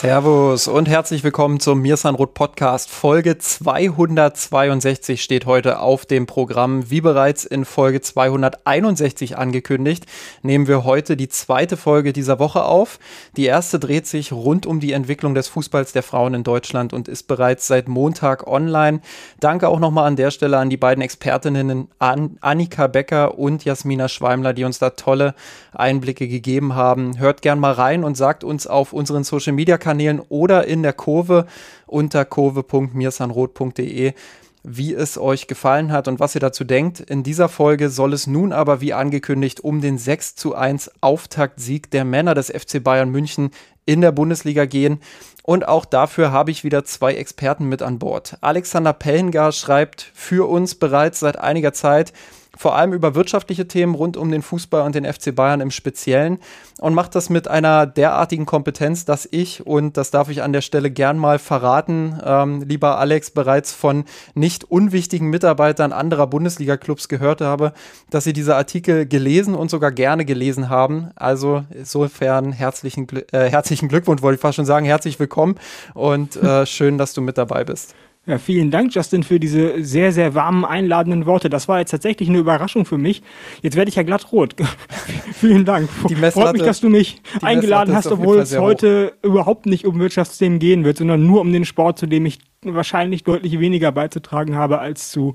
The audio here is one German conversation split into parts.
Servus und herzlich willkommen zum Mirsanrot Podcast. Folge 262 steht heute auf dem Programm. Wie bereits in Folge 261 angekündigt, nehmen wir heute die zweite Folge dieser Woche auf. Die erste dreht sich rund um die Entwicklung des Fußballs der Frauen in Deutschland und ist bereits seit Montag online. Danke auch nochmal an der Stelle an die beiden Expertinnen an Annika Becker und Jasmina Schweimler, die uns da tolle Einblicke gegeben haben. Hört gern mal rein und sagt uns auf unseren Social Media Kanälen Kanälen oder in der Kurve unter kurve.mirsanrot.de wie es euch gefallen hat und was ihr dazu denkt. In dieser Folge soll es nun aber wie angekündigt um den 6 zu 1 Auftaktsieg der Männer des FC Bayern München in der Bundesliga gehen. Und auch dafür habe ich wieder zwei Experten mit an Bord. Alexander Pellengar schreibt für uns bereits seit einiger Zeit vor allem über wirtschaftliche Themen rund um den Fußball und den FC Bayern im Speziellen und macht das mit einer derartigen Kompetenz, dass ich, und das darf ich an der Stelle gern mal verraten, ähm, lieber Alex, bereits von nicht unwichtigen Mitarbeitern anderer Bundesliga-Clubs gehört habe, dass sie diese Artikel gelesen und sogar gerne gelesen haben. Also insofern herzlichen, äh, herzlichen Glückwunsch, wollte ich fast schon sagen, herzlich willkommen und äh, schön, dass du mit dabei bist. Ja, vielen Dank, Justin, für diese sehr, sehr warmen, einladenden Worte. Das war jetzt tatsächlich eine Überraschung für mich. Jetzt werde ich ja glatt rot. vielen Dank. Die Freut mich, dass du mich eingeladen hast, obwohl es heute hoch. überhaupt nicht um Wirtschaftsthemen gehen wird, sondern nur um den Sport, zu dem ich wahrscheinlich deutlich weniger beizutragen habe als zu,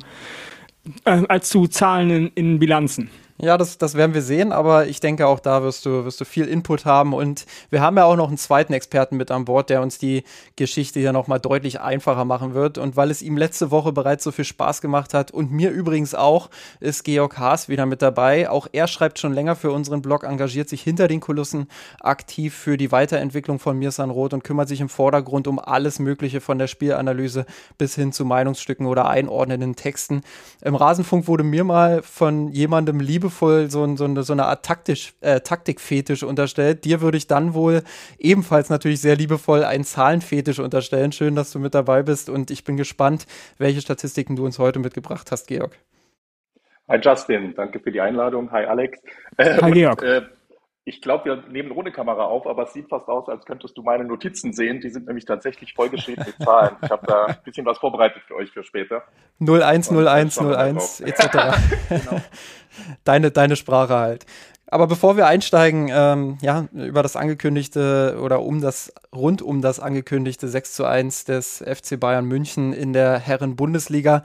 äh, als zu Zahlen in, in Bilanzen. Ja, das, das werden wir sehen, aber ich denke, auch da wirst du, wirst du viel Input haben. Und wir haben ja auch noch einen zweiten Experten mit an Bord, der uns die Geschichte hier nochmal deutlich einfacher machen wird. Und weil es ihm letzte Woche bereits so viel Spaß gemacht hat und mir übrigens auch, ist Georg Haas wieder mit dabei. Auch er schreibt schon länger für unseren Blog, engagiert sich hinter den Kulissen aktiv für die Weiterentwicklung von Mirsan Roth und kümmert sich im Vordergrund um alles Mögliche von der Spielanalyse bis hin zu Meinungsstücken oder einordnenden Texten. Im Rasenfunk wurde mir mal von jemandem Liebe liebevoll so, so, so eine Art Taktisch, äh, Taktikfetisch unterstellt. Dir würde ich dann wohl ebenfalls natürlich sehr liebevoll einen Zahlenfetisch unterstellen. Schön, dass du mit dabei bist und ich bin gespannt, welche Statistiken du uns heute mitgebracht hast, Georg. Hi Justin, danke für die Einladung. Hi Alex. Äh, Hi Georg. Und, äh, ich glaube, wir nehmen ohne Kamera auf, aber es sieht fast aus, als könntest du meine Notizen sehen. Die sind nämlich tatsächlich vollgeschrieben mit Zahlen. Ich habe da ein bisschen was vorbereitet für euch für später. 010101 etc. genau. deine, deine Sprache halt. Aber bevor wir einsteigen, ähm, ja, über das angekündigte oder um das, rund um das angekündigte 6 zu 1 des FC Bayern München in der Herren-Bundesliga,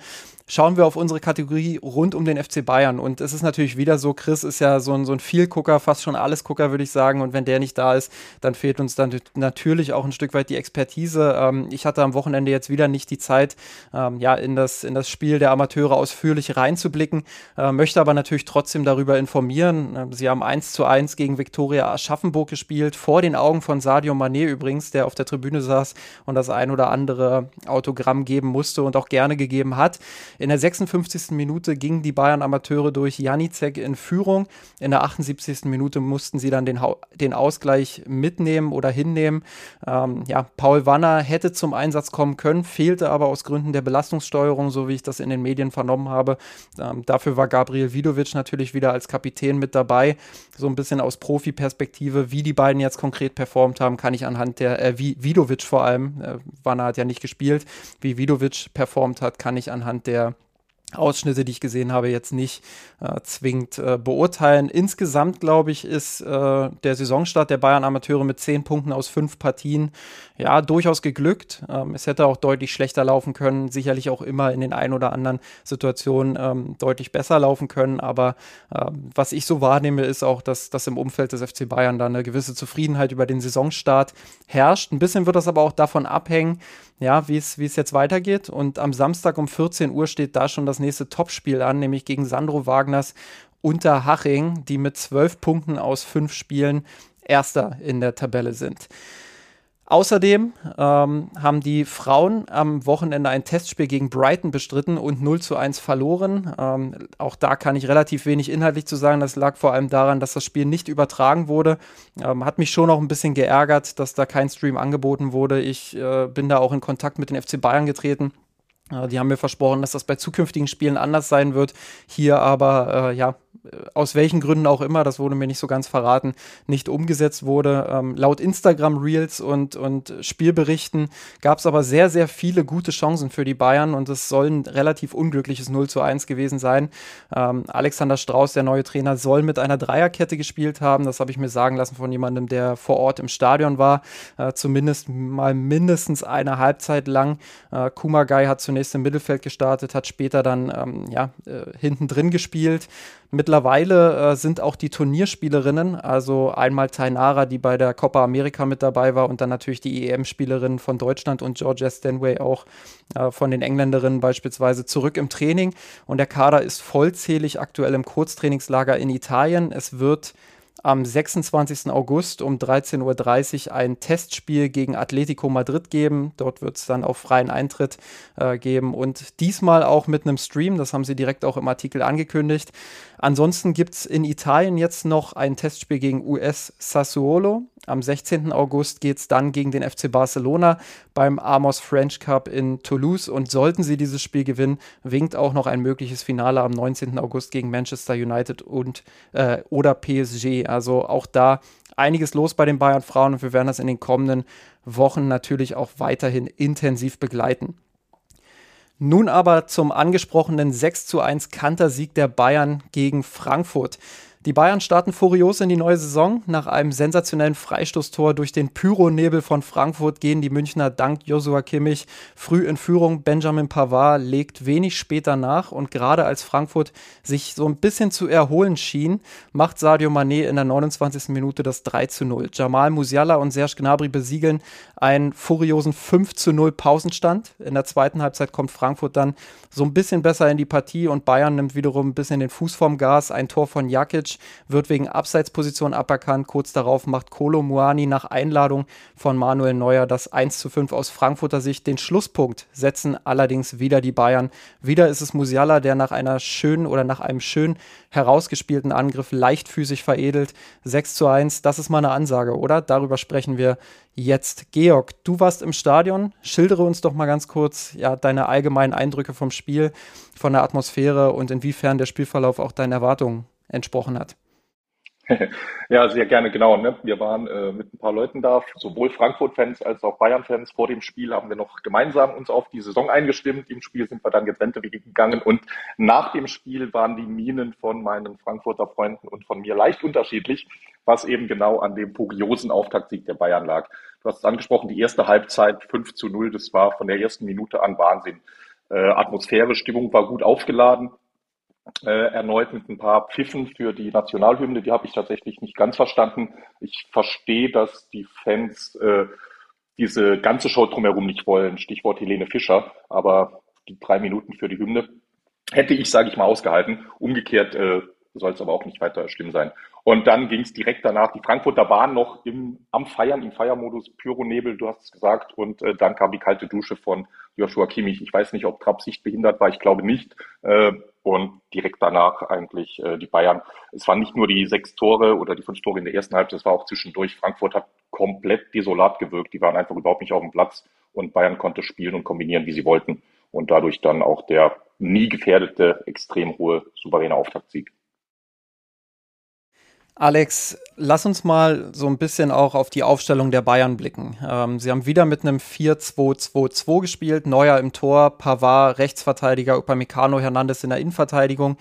schauen wir auf unsere Kategorie rund um den FC Bayern. Und es ist natürlich wieder so, Chris ist ja so ein, so ein Vielgucker, fast schon Allesgucker, würde ich sagen. Und wenn der nicht da ist, dann fehlt uns dann natürlich auch ein Stück weit die Expertise. Ähm, ich hatte am Wochenende jetzt wieder nicht die Zeit, ähm, ja, in das, in das Spiel der Amateure ausführlich reinzublicken, äh, möchte aber natürlich trotzdem darüber informieren. Äh, sie haben 1 zu 1 gegen Viktoria Aschaffenburg gespielt, vor den Augen von Sadio Mané übrigens, der auf der Tribüne saß und das ein oder andere Autogramm geben musste und auch gerne gegeben hat. In der 56. Minute gingen die Bayern Amateure durch Janicek in Führung. In der 78. Minute mussten sie dann den, den Ausgleich mitnehmen oder hinnehmen. Ähm, ja, Paul Wanner hätte zum Einsatz kommen können, fehlte aber aus Gründen der Belastungssteuerung, so wie ich das in den Medien vernommen habe. Ähm, dafür war Gabriel Vidovic natürlich wieder als Kapitän mit dabei. So ein bisschen aus Profi-Perspektive, wie die beiden jetzt konkret performt haben, kann ich anhand der, äh, wie Vidovic vor allem, äh, Wanner hat ja nicht gespielt, wie Vidovic performt hat, kann ich anhand der Ausschnitte, die ich gesehen habe, jetzt nicht äh, zwingend äh, beurteilen. Insgesamt, glaube ich, ist äh, der Saisonstart der Bayern Amateure mit zehn Punkten aus fünf Partien ja durchaus geglückt. Ähm, es hätte auch deutlich schlechter laufen können, sicherlich auch immer in den ein oder anderen Situationen ähm, deutlich besser laufen können. Aber ähm, was ich so wahrnehme, ist auch, dass, dass im Umfeld des FC Bayern da eine gewisse Zufriedenheit über den Saisonstart herrscht. Ein bisschen wird das aber auch davon abhängen, ja, wie es jetzt weitergeht. Und am Samstag um 14 Uhr steht da schon das nächste Topspiel an, nämlich gegen Sandro Wagners Unterhaching, die mit zwölf Punkten aus fünf Spielen Erster in der Tabelle sind. Außerdem ähm, haben die Frauen am Wochenende ein Testspiel gegen Brighton bestritten und 0 zu 1 verloren. Ähm, auch da kann ich relativ wenig inhaltlich zu sagen. Das lag vor allem daran, dass das Spiel nicht übertragen wurde. Ähm, hat mich schon auch ein bisschen geärgert, dass da kein Stream angeboten wurde. Ich äh, bin da auch in Kontakt mit den FC Bayern getreten. Äh, die haben mir versprochen, dass das bei zukünftigen Spielen anders sein wird. Hier aber, äh, ja, aus welchen Gründen auch immer, das wurde mir nicht so ganz verraten, nicht umgesetzt wurde. Ähm, laut Instagram Reels und, und Spielberichten gab es aber sehr, sehr viele gute Chancen für die Bayern und es soll ein relativ unglückliches 0 zu 1 gewesen sein. Ähm, Alexander Strauß, der neue Trainer, soll mit einer Dreierkette gespielt haben. Das habe ich mir sagen lassen von jemandem, der vor Ort im Stadion war. Äh, zumindest mal mindestens eine Halbzeit lang. Äh, Kumagai hat zunächst im Mittelfeld gestartet, hat später dann ähm, ja, äh, hinten drin gespielt. Mittlerweile äh, sind auch die Turnierspielerinnen, also einmal Tainara, die bei der Copa America mit dabei war und dann natürlich die EM-Spielerin von Deutschland und Georgia Stanway auch äh, von den Engländerinnen beispielsweise zurück im Training. Und der Kader ist vollzählig aktuell Kurztrainingslager in Italien. Es wird am 26. August um 13.30 Uhr ein Testspiel gegen Atletico Madrid geben. Dort wird es dann auf freien Eintritt äh, geben und diesmal auch mit einem Stream. Das haben sie direkt auch im Artikel angekündigt. Ansonsten gibt es in Italien jetzt noch ein Testspiel gegen US Sassuolo. Am 16. August geht es dann gegen den FC Barcelona beim Amos French Cup in Toulouse. Und sollten sie dieses Spiel gewinnen, winkt auch noch ein mögliches Finale am 19. August gegen Manchester United und äh, oder PSG. Also auch da einiges los bei den Bayern Frauen und wir werden das in den kommenden Wochen natürlich auch weiterhin intensiv begleiten. Nun aber zum angesprochenen 6 zu 1 Kantersieg der Bayern gegen Frankfurt. Die Bayern starten furios in die neue Saison. Nach einem sensationellen Freistoßtor durch den Pyronebel von Frankfurt gehen die Münchner dank Josua Kimmich früh in Führung. Benjamin Pavard legt wenig später nach und gerade als Frankfurt sich so ein bisschen zu erholen schien, macht Sadio Mané in der 29. Minute das 3 zu 0. Jamal Musiala und Serge Gnabry besiegeln einen furiosen 5 zu 0 Pausenstand. In der zweiten Halbzeit kommt Frankfurt dann so ein bisschen besser in die Partie und Bayern nimmt wiederum ein bisschen den Fuß vom Gas. Ein Tor von Jakic wird wegen Abseitsposition aberkannt. Kurz darauf macht Kolo Muani nach Einladung von Manuel Neuer das 1 zu 5 aus Frankfurter Sicht. Den Schlusspunkt setzen allerdings wieder die Bayern. Wieder ist es Musiala, der nach einer schönen oder nach einem schön herausgespielten Angriff leichtfüßig veredelt. 6 zu 1, das ist mal eine Ansage, oder? Darüber sprechen wir jetzt. Georg, du warst im Stadion. Schildere uns doch mal ganz kurz ja, deine allgemeinen Eindrücke vom Spiel, von der Atmosphäre und inwiefern der Spielverlauf auch deinen Erwartungen entsprochen hat. Ja, sehr gerne, genau. Ne? Wir waren äh, mit ein paar Leuten da, sowohl Frankfurt-Fans als auch Bayern-Fans. Vor dem Spiel haben wir noch gemeinsam uns auf die Saison eingestimmt. Im Spiel sind wir dann getrennte Wege gegangen und nach dem Spiel waren die Minen von meinen Frankfurter Freunden und von mir leicht unterschiedlich, was eben genau an dem furiosen Auftaktsieg der Bayern lag. Du hast es angesprochen, die erste Halbzeit 5 zu 0, das war von der ersten Minute an Wahnsinn. Äh, Atmosphäre, Stimmung war gut aufgeladen äh, erneut mit ein paar Pfiffen für die Nationalhymne. Die habe ich tatsächlich nicht ganz verstanden. Ich verstehe, dass die Fans äh, diese ganze Show drumherum nicht wollen. Stichwort Helene Fischer. Aber die drei Minuten für die Hymne hätte ich, sage ich mal, ausgehalten. Umgekehrt äh, soll es aber auch nicht weiter schlimm sein. Und dann ging es direkt danach. Die Frankfurter waren noch im, am Feiern, im Feiermodus, Pyronebel, du hast es gesagt. Und äh, dann kam die kalte Dusche von Joshua Kimmich. Ich weiß nicht, ob Trapp sichtbehindert war, ich glaube nicht. Äh, und direkt danach eigentlich äh, die Bayern. Es waren nicht nur die sechs Tore oder die fünf Tore in der ersten Halbzeit, es war auch zwischendurch. Frankfurt hat komplett desolat gewirkt. Die waren einfach überhaupt nicht auf dem Platz und Bayern konnte spielen und kombinieren, wie sie wollten. Und dadurch dann auch der nie gefährdete, extrem hohe, souveräne Auftaktsieg. Alex, lass uns mal so ein bisschen auch auf die Aufstellung der Bayern blicken. Ähm, sie haben wieder mit einem 4-2-2-2 gespielt, Neuer im Tor, Pavard Rechtsverteidiger, Upamecano Hernandez in der Innenverteidigung,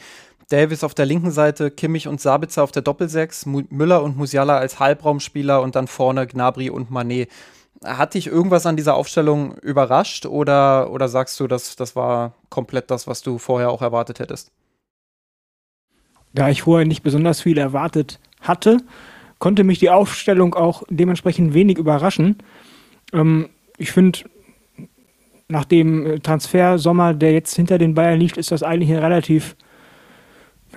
Davis auf der linken Seite, Kimmich und Sabitzer auf der Doppelsechs, Müller und Musiala als Halbraumspieler und dann vorne Gnabry und Manet. Hat dich irgendwas an dieser Aufstellung überrascht oder, oder sagst du, dass das war komplett das, was du vorher auch erwartet hättest? Da ich vorher nicht besonders viel erwartet hatte, konnte mich die Aufstellung auch dementsprechend wenig überraschen. Ähm, ich finde, nach dem Transfersommer, der jetzt hinter den Bayern liegt, ist das eigentlich eine relativ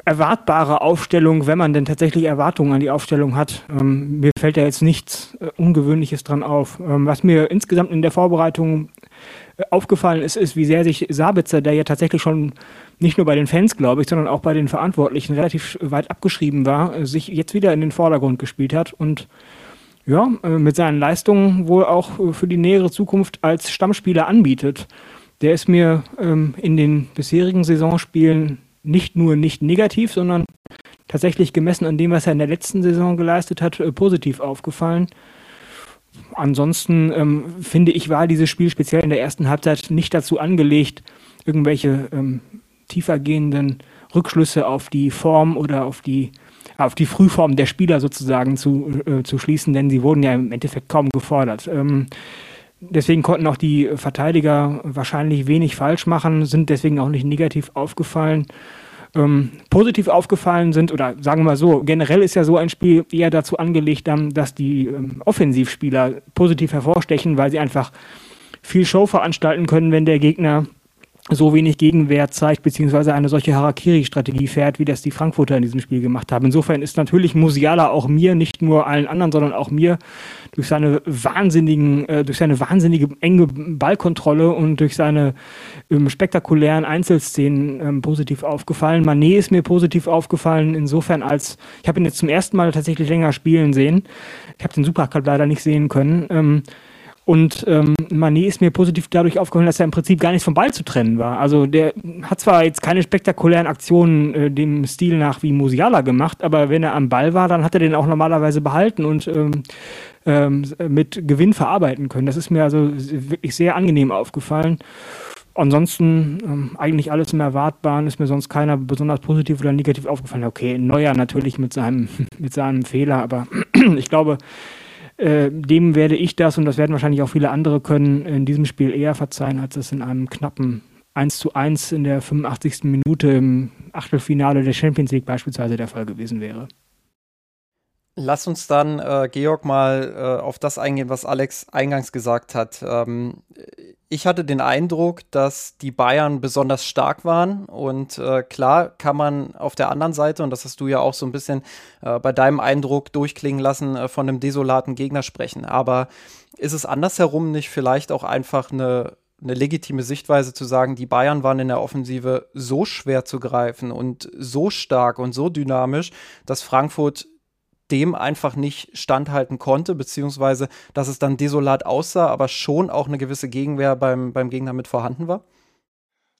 erwartbare Aufstellung, wenn man denn tatsächlich Erwartungen an die Aufstellung hat. Ähm, mir fällt da jetzt nichts äh, Ungewöhnliches dran auf. Ähm, was mir insgesamt in der Vorbereitung äh, aufgefallen ist, ist, wie sehr sich Sabitzer, der ja tatsächlich schon nicht nur bei den Fans, glaube ich, sondern auch bei den Verantwortlichen relativ weit abgeschrieben war, äh, sich jetzt wieder in den Vordergrund gespielt hat und ja, äh, mit seinen Leistungen wohl auch äh, für die nähere Zukunft als Stammspieler anbietet. Der ist mir ähm, in den bisherigen Saisonspielen nicht nur nicht negativ, sondern tatsächlich gemessen an dem, was er in der letzten Saison geleistet hat, äh, positiv aufgefallen. Ansonsten ähm, finde ich, war dieses Spiel speziell in der ersten Halbzeit nicht dazu angelegt, irgendwelche ähm, tiefergehenden Rückschlüsse auf die Form oder auf die auf die Frühform der Spieler sozusagen zu, äh, zu schließen, denn sie wurden ja im Endeffekt kaum gefordert. Ähm, deswegen konnten auch die Verteidiger wahrscheinlich wenig falsch machen, sind deswegen auch nicht negativ aufgefallen. Ähm, positiv aufgefallen sind, oder sagen wir mal so, generell ist ja so ein Spiel eher dazu angelegt, dass die ähm, Offensivspieler positiv hervorstechen, weil sie einfach viel Show veranstalten können, wenn der Gegner so wenig Gegenwehr zeigt, beziehungsweise eine solche Harakiri-Strategie fährt, wie das die Frankfurter in diesem Spiel gemacht haben. Insofern ist natürlich Musiala auch mir, nicht nur allen anderen, sondern auch mir durch seine wahnsinnigen, äh, durch seine wahnsinnige enge Ballkontrolle und durch seine ähm, spektakulären Einzelszenen ähm, positiv aufgefallen. Manet ist mir positiv aufgefallen, insofern als, ich habe ihn jetzt zum ersten Mal tatsächlich länger spielen sehen. Ich habe den Supercup leider nicht sehen können. Ähm, und ähm, Manet ist mir positiv dadurch aufgefallen, dass er im Prinzip gar nicht vom Ball zu trennen war. Also der hat zwar jetzt keine spektakulären Aktionen äh, dem Stil nach wie Musiala gemacht, aber wenn er am Ball war, dann hat er den auch normalerweise behalten und ähm, ähm, mit Gewinn verarbeiten können. Das ist mir also wirklich sehr angenehm aufgefallen. Ansonsten ähm, eigentlich alles im Erwartbaren, ist mir sonst keiner besonders positiv oder negativ aufgefallen. Okay, Neuer natürlich mit seinem, mit seinem Fehler, aber ich glaube, äh, dem werde ich das und das werden wahrscheinlich auch viele andere können in diesem Spiel eher verzeihen, als es in einem knappen 1 zu 1 in der 85. Minute im Achtelfinale der Champions League beispielsweise der Fall gewesen wäre. Lass uns dann, äh, Georg, mal äh, auf das eingehen, was Alex eingangs gesagt hat. Ähm, ich hatte den Eindruck, dass die Bayern besonders stark waren. Und äh, klar kann man auf der anderen Seite, und das hast du ja auch so ein bisschen äh, bei deinem Eindruck durchklingen lassen, äh, von einem desolaten Gegner sprechen. Aber ist es andersherum nicht vielleicht auch einfach eine eine legitime Sichtweise zu sagen, die Bayern waren in der Offensive so schwer zu greifen und so stark und so dynamisch, dass Frankfurt dem einfach nicht standhalten konnte, beziehungsweise dass es dann desolat aussah, aber schon auch eine gewisse Gegenwehr beim, beim Gegner mit vorhanden war?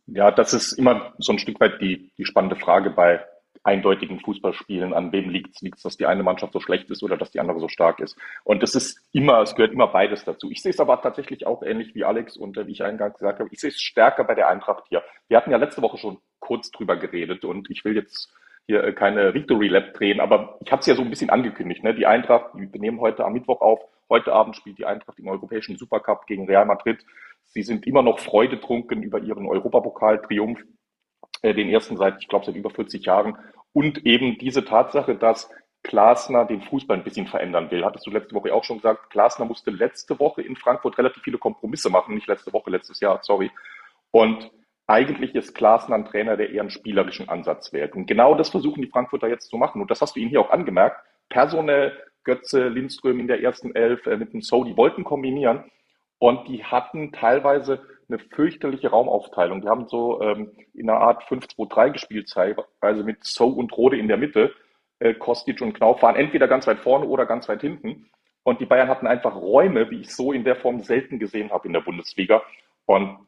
Ja, das ist immer so ein Stück weit die, die spannende Frage bei eindeutigen Fußballspielen. An wem liegt es? Dass die eine Mannschaft so schlecht ist oder dass die andere so stark ist? Und das ist immer, es gehört immer beides dazu. Ich sehe es aber tatsächlich auch ähnlich wie Alex und äh, wie ich eingangs gesagt habe. Ich sehe es stärker bei der Eintracht hier. Wir hatten ja letzte Woche schon kurz drüber geredet und ich will jetzt hier äh, keine Victory Lab drehen, aber ich habe es ja so ein bisschen angekündigt. Ne? Die Eintracht, wir nehmen heute am Mittwoch auf, heute Abend spielt die Eintracht im Europäischen Supercup gegen Real Madrid. Sie sind immer noch freudetrunken über ihren Europapokal-Triumph, äh, den ersten seit, ich glaube, seit über 40 Jahren. Und eben diese Tatsache, dass Glasner den Fußball ein bisschen verändern will. Hattest du letzte Woche auch schon gesagt, Glasner musste letzte Woche in Frankfurt relativ viele Kompromisse machen, nicht letzte Woche, letztes Jahr, sorry. Und eigentlich ist Klaassen ein Trainer, der eher einen spielerischen Ansatz wählt. Und genau das versuchen die Frankfurter jetzt zu machen. Und das hast du ihnen hier auch angemerkt. Personell Götze, Lindström in der ersten Elf äh, mit dem So, die wollten kombinieren. Und die hatten teilweise eine fürchterliche Raumaufteilung. Die haben so ähm, in einer Art 5-2-3 gespielt, teilweise mit So und Rode in der Mitte. Äh, Kostic und Knauf waren entweder ganz weit vorne oder ganz weit hinten. Und die Bayern hatten einfach Räume, wie ich so in der Form selten gesehen habe in der Bundesliga. Und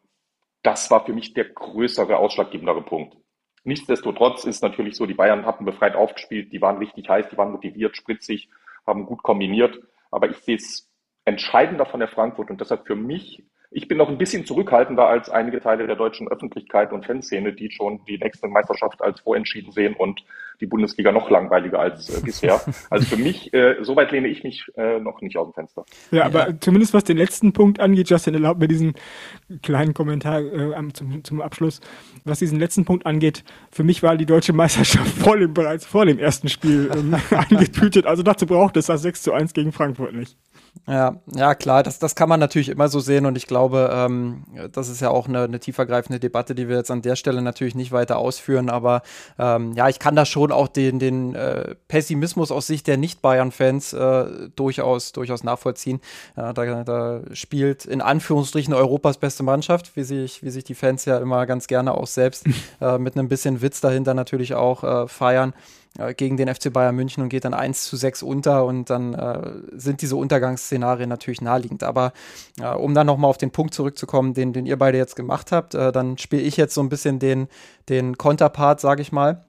das war für mich der größere, ausschlaggebendere Punkt. Nichtsdestotrotz ist natürlich so, die Bayern hatten befreit aufgespielt, die waren richtig heiß, die waren motiviert, spritzig, haben gut kombiniert. Aber ich sehe es entscheidender von der Frankfurt und deshalb für mich ich bin noch ein bisschen zurückhaltender als einige Teile der deutschen Öffentlichkeit und Fanszene, die schon die nächste Meisterschaft als vorentschieden sehen und die Bundesliga noch langweiliger als äh, bisher. Also für mich, äh, soweit lehne ich mich äh, noch nicht aus dem Fenster. Ja, aber ja. zumindest was den letzten Punkt angeht, Justin, erlaubt mir diesen kleinen Kommentar äh, zum, zum Abschluss. Was diesen letzten Punkt angeht, für mich war die deutsche Meisterschaft vor dem, bereits vor dem ersten Spiel ähm, eingetütet. Also dazu braucht es das 6 zu 1 gegen Frankfurt nicht. Ja, ja klar, das, das kann man natürlich immer so sehen und ich glaube, ähm, das ist ja auch eine, eine tiefergreifende Debatte, die wir jetzt an der Stelle natürlich nicht weiter ausführen, aber ähm, ja, ich kann da schon auch den, den äh, Pessimismus aus Sicht der Nicht-Bayern-Fans äh, durchaus, durchaus nachvollziehen. Ja, da, da spielt in Anführungsstrichen Europas beste Mannschaft, wie sich, wie sich die Fans ja immer ganz gerne auch selbst äh, mit einem bisschen Witz dahinter natürlich auch äh, feiern. Äh, gegen den FC Bayern München und geht dann 1 zu 6 unter und dann äh, sind diese Untergangsszenarien natürlich naheliegend. Aber äh, um dann nochmal auf den Punkt zurückzukommen, den, den ihr beide jetzt gemacht habt, äh, dann spiele ich jetzt so ein bisschen den, den Konterpart, sage ich mal.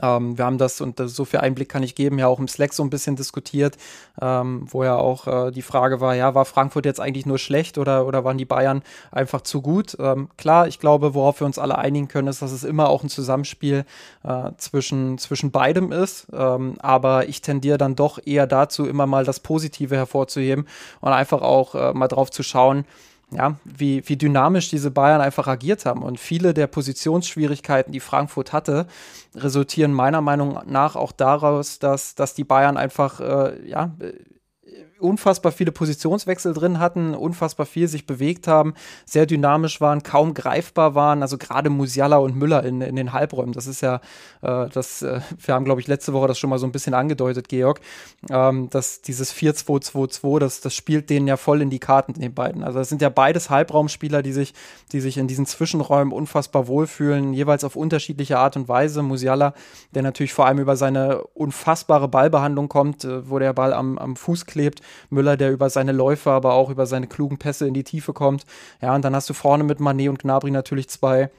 Ähm, wir haben das, und das, so viel Einblick kann ich geben, ja auch im Slack so ein bisschen diskutiert, ähm, wo ja auch äh, die Frage war, ja, war Frankfurt jetzt eigentlich nur schlecht oder, oder waren die Bayern einfach zu gut? Ähm, klar, ich glaube, worauf wir uns alle einigen können, ist, dass es immer auch ein Zusammenspiel äh, zwischen, zwischen beidem ist. Ähm, aber ich tendiere dann doch eher dazu, immer mal das Positive hervorzuheben und einfach auch äh, mal drauf zu schauen, ja, wie, wie dynamisch diese Bayern einfach agiert haben. Und viele der Positionsschwierigkeiten, die Frankfurt hatte, resultieren meiner Meinung nach auch daraus, dass, dass die Bayern einfach äh, ja, unfassbar viele Positionswechsel drin hatten, unfassbar viel sich bewegt haben, sehr dynamisch waren, kaum greifbar waren. Also gerade Musiala und Müller in, in den Halbräumen. Das ist ja, äh, das, äh, wir haben, glaube ich, letzte Woche das schon mal so ein bisschen angedeutet, Georg, ähm, dass dieses 4-2-2-2, das, das spielt denen ja voll in die Karten, den beiden. Also das sind ja beides Halbraumspieler, die sich, die sich in diesen Zwischenräumen unfassbar wohlfühlen, jeweils auf unterschiedliche Art und Weise. Musiala, der natürlich vor allem über seine unfassbare Ballbehandlung kommt, äh, wo der Ball am, am Fuß klebt, Müller, der über seine Läufe, aber auch über seine klugen Pässe in die Tiefe kommt. Ja, und dann hast du vorne mit Manet und Gnabry natürlich zwei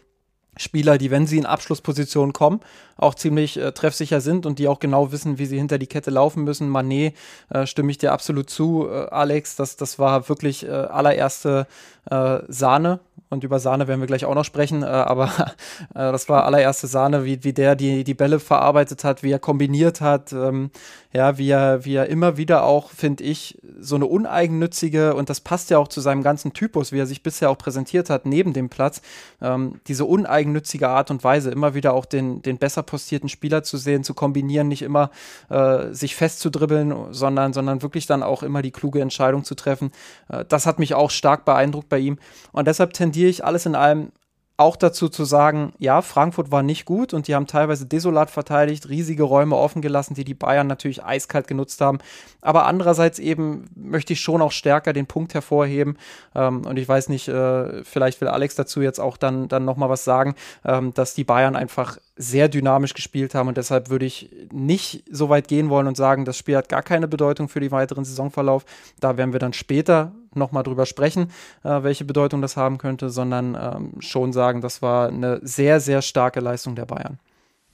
Spieler, die, wenn sie in Abschlusspositionen kommen, auch ziemlich äh, treffsicher sind und die auch genau wissen, wie sie hinter die Kette laufen müssen. Manet äh, stimme ich dir absolut zu, äh, Alex. Das, das war wirklich äh, allererste äh, Sahne. Und über Sahne werden wir gleich auch noch sprechen. Äh, aber das war allererste Sahne, wie, wie der die, die Bälle verarbeitet hat, wie er kombiniert hat. Ähm, ja, wie er, wie er immer wieder auch, finde ich, so eine uneigennützige, und das passt ja auch zu seinem ganzen Typus, wie er sich bisher auch präsentiert hat, neben dem Platz, ähm, diese uneigennützige Art und Weise, immer wieder auch den, den besser postierten Spieler zu sehen, zu kombinieren, nicht immer äh, sich festzudribbeln, sondern, sondern wirklich dann auch immer die kluge Entscheidung zu treffen. Äh, das hat mich auch stark beeindruckt bei ihm. Und deshalb tendiere ich alles in allem auch dazu zu sagen, ja, Frankfurt war nicht gut und die haben teilweise desolat verteidigt, riesige Räume offen gelassen, die die Bayern natürlich eiskalt genutzt haben. Aber andererseits eben möchte ich schon auch stärker den Punkt hervorheben. Ähm, und ich weiß nicht, äh, vielleicht will Alex dazu jetzt auch dann, dann nochmal was sagen, ähm, dass die Bayern einfach sehr dynamisch gespielt haben und deshalb würde ich nicht so weit gehen wollen und sagen, das Spiel hat gar keine Bedeutung für den weiteren Saisonverlauf. Da werden wir dann später nochmal drüber sprechen, äh, welche Bedeutung das haben könnte, sondern ähm, schon sagen, das war eine sehr, sehr starke Leistung der Bayern.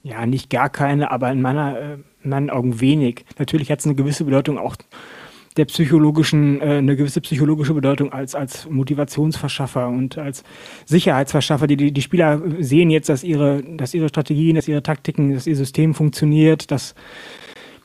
Ja, nicht gar keine, aber in, meiner, äh, in meinen Augen wenig. Natürlich hat es eine gewisse Bedeutung auch der psychologischen, äh, eine gewisse psychologische Bedeutung als, als Motivationsverschaffer und als Sicherheitsverschaffer. Die, die, die Spieler sehen jetzt, dass ihre, dass ihre Strategien, dass ihre Taktiken, dass ihr System funktioniert, dass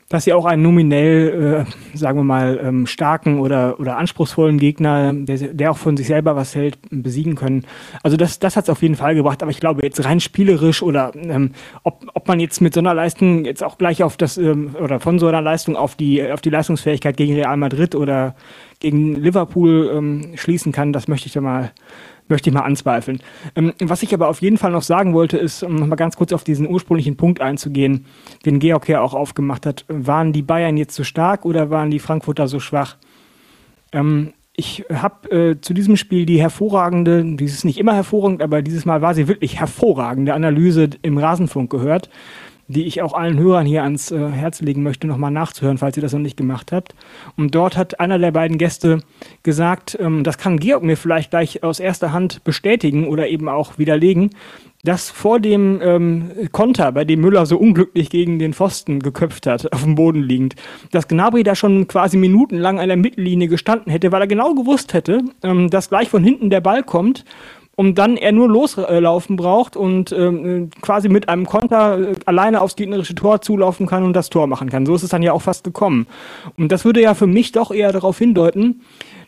dass sie auch einen nominell, äh, sagen wir mal, ähm, starken oder, oder anspruchsvollen Gegner, der, der auch von sich selber was hält, besiegen können. Also das, das hat es auf jeden Fall gebracht. Aber ich glaube, jetzt rein spielerisch oder ähm, ob, ob man jetzt mit so einer Leistung jetzt auch gleich auf das ähm, oder von so einer Leistung auf die, auf die Leistungsfähigkeit gegen Real Madrid oder gegen Liverpool ähm, schließen kann, das möchte ich da mal möchte ich mal anzweifeln. Ähm, was ich aber auf jeden Fall noch sagen wollte, ist, um nochmal ganz kurz auf diesen ursprünglichen Punkt einzugehen, den Georg ja auch aufgemacht hat. Waren die Bayern jetzt so stark oder waren die Frankfurter so schwach? Ähm, ich habe äh, zu diesem Spiel die hervorragende, dieses nicht immer hervorragend, aber dieses Mal war sie wirklich hervorragende Analyse im Rasenfunk gehört die ich auch allen Hörern hier ans äh, Herz legen möchte, nochmal nachzuhören, falls ihr das noch nicht gemacht habt. Und dort hat einer der beiden Gäste gesagt, ähm, das kann Georg mir vielleicht gleich aus erster Hand bestätigen oder eben auch widerlegen, dass vor dem ähm, Konter, bei dem Müller so unglücklich gegen den Pfosten geköpft hat, auf dem Boden liegend, dass Gnabry da schon quasi minutenlang an der Mittellinie gestanden hätte, weil er genau gewusst hätte, ähm, dass gleich von hinten der Ball kommt und dann er nur loslaufen braucht und ähm, quasi mit einem Konter äh, alleine aufs gegnerische Tor zulaufen kann und das Tor machen kann. So ist es dann ja auch fast gekommen. Und das würde ja für mich doch eher darauf hindeuten,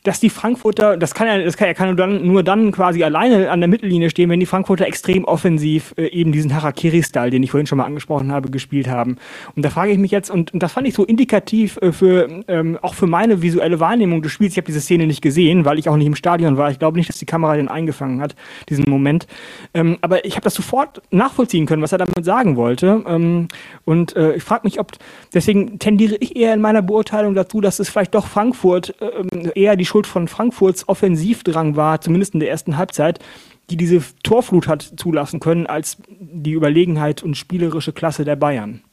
dass die Frankfurter, das kann er, das kann, er kann nur dann, nur dann quasi alleine an der Mittellinie stehen, wenn die Frankfurter extrem offensiv äh, eben diesen Harakiri-Style, den ich vorhin schon mal angesprochen habe, gespielt haben. Und da frage ich mich jetzt, und, und das fand ich so indikativ äh, für ähm, auch für meine visuelle Wahrnehmung des Spiels. Ich habe diese Szene nicht gesehen, weil ich auch nicht im Stadion war. Ich glaube nicht, dass die Kamera den eingefangen hat, diesen Moment. Ähm, aber ich habe das sofort nachvollziehen können, was er damit sagen wollte. Ähm, und äh, ich frage mich, ob deswegen tendiere ich eher in meiner Beurteilung dazu, dass es vielleicht doch Frankfurt äh, eher die Schuld von Frankfurts Offensivdrang war, zumindest in der ersten Halbzeit, die diese Torflut hat zulassen können, als die Überlegenheit und spielerische Klasse der Bayern.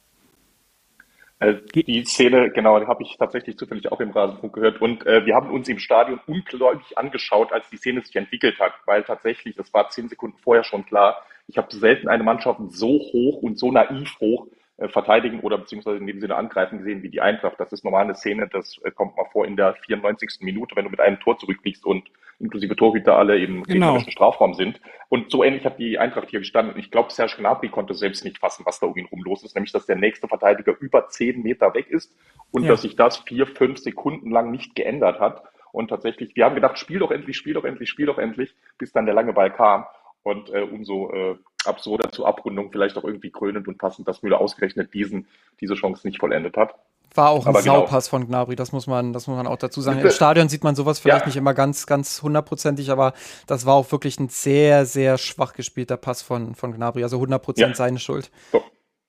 Äh, die Szene, genau, die habe ich tatsächlich zufällig auch im Rasenfunk gehört. Und äh, wir haben uns im Stadion ungläubig angeschaut, als die Szene sich entwickelt hat, weil tatsächlich, das war zehn Sekunden vorher schon klar, ich habe selten eine Mannschaft so hoch und so naiv hoch verteidigen oder beziehungsweise in dem Sinne angreifen gesehen wie die Eintracht. Das ist normal eine Szene, das äh, kommt mal vor in der 94. Minute, wenn du mit einem Tor zurückliegst und inklusive Torhüter alle im genau. gegnerischen Strafraum sind. Und so ähnlich hat die Eintracht hier gestanden. Ich glaube, Serge Gnabry konnte selbst nicht fassen, was da um ihn rum los ist, nämlich dass der nächste Verteidiger über zehn Meter weg ist und ja. dass sich das vier, fünf Sekunden lang nicht geändert hat. Und tatsächlich, wir haben gedacht, spiel doch endlich, spiel doch endlich, spiel doch endlich, bis dann der lange Ball kam. Und äh, umso äh, absurder zur Abrundung, vielleicht auch irgendwie krönend und passend, dass Müller ausgerechnet diesen, diese Chance nicht vollendet hat. War auch ein Aber genau. Saupass genau. von Gnabry, das muss man, das muss man auch dazu sagen. Im Stadion sieht man sowas vielleicht ja. nicht immer ganz, ganz hundertprozentig, aber das war auch wirklich ein sehr, sehr schwach gespielter Pass von, von Gnabry, also 100% ja. seine Schuld. So.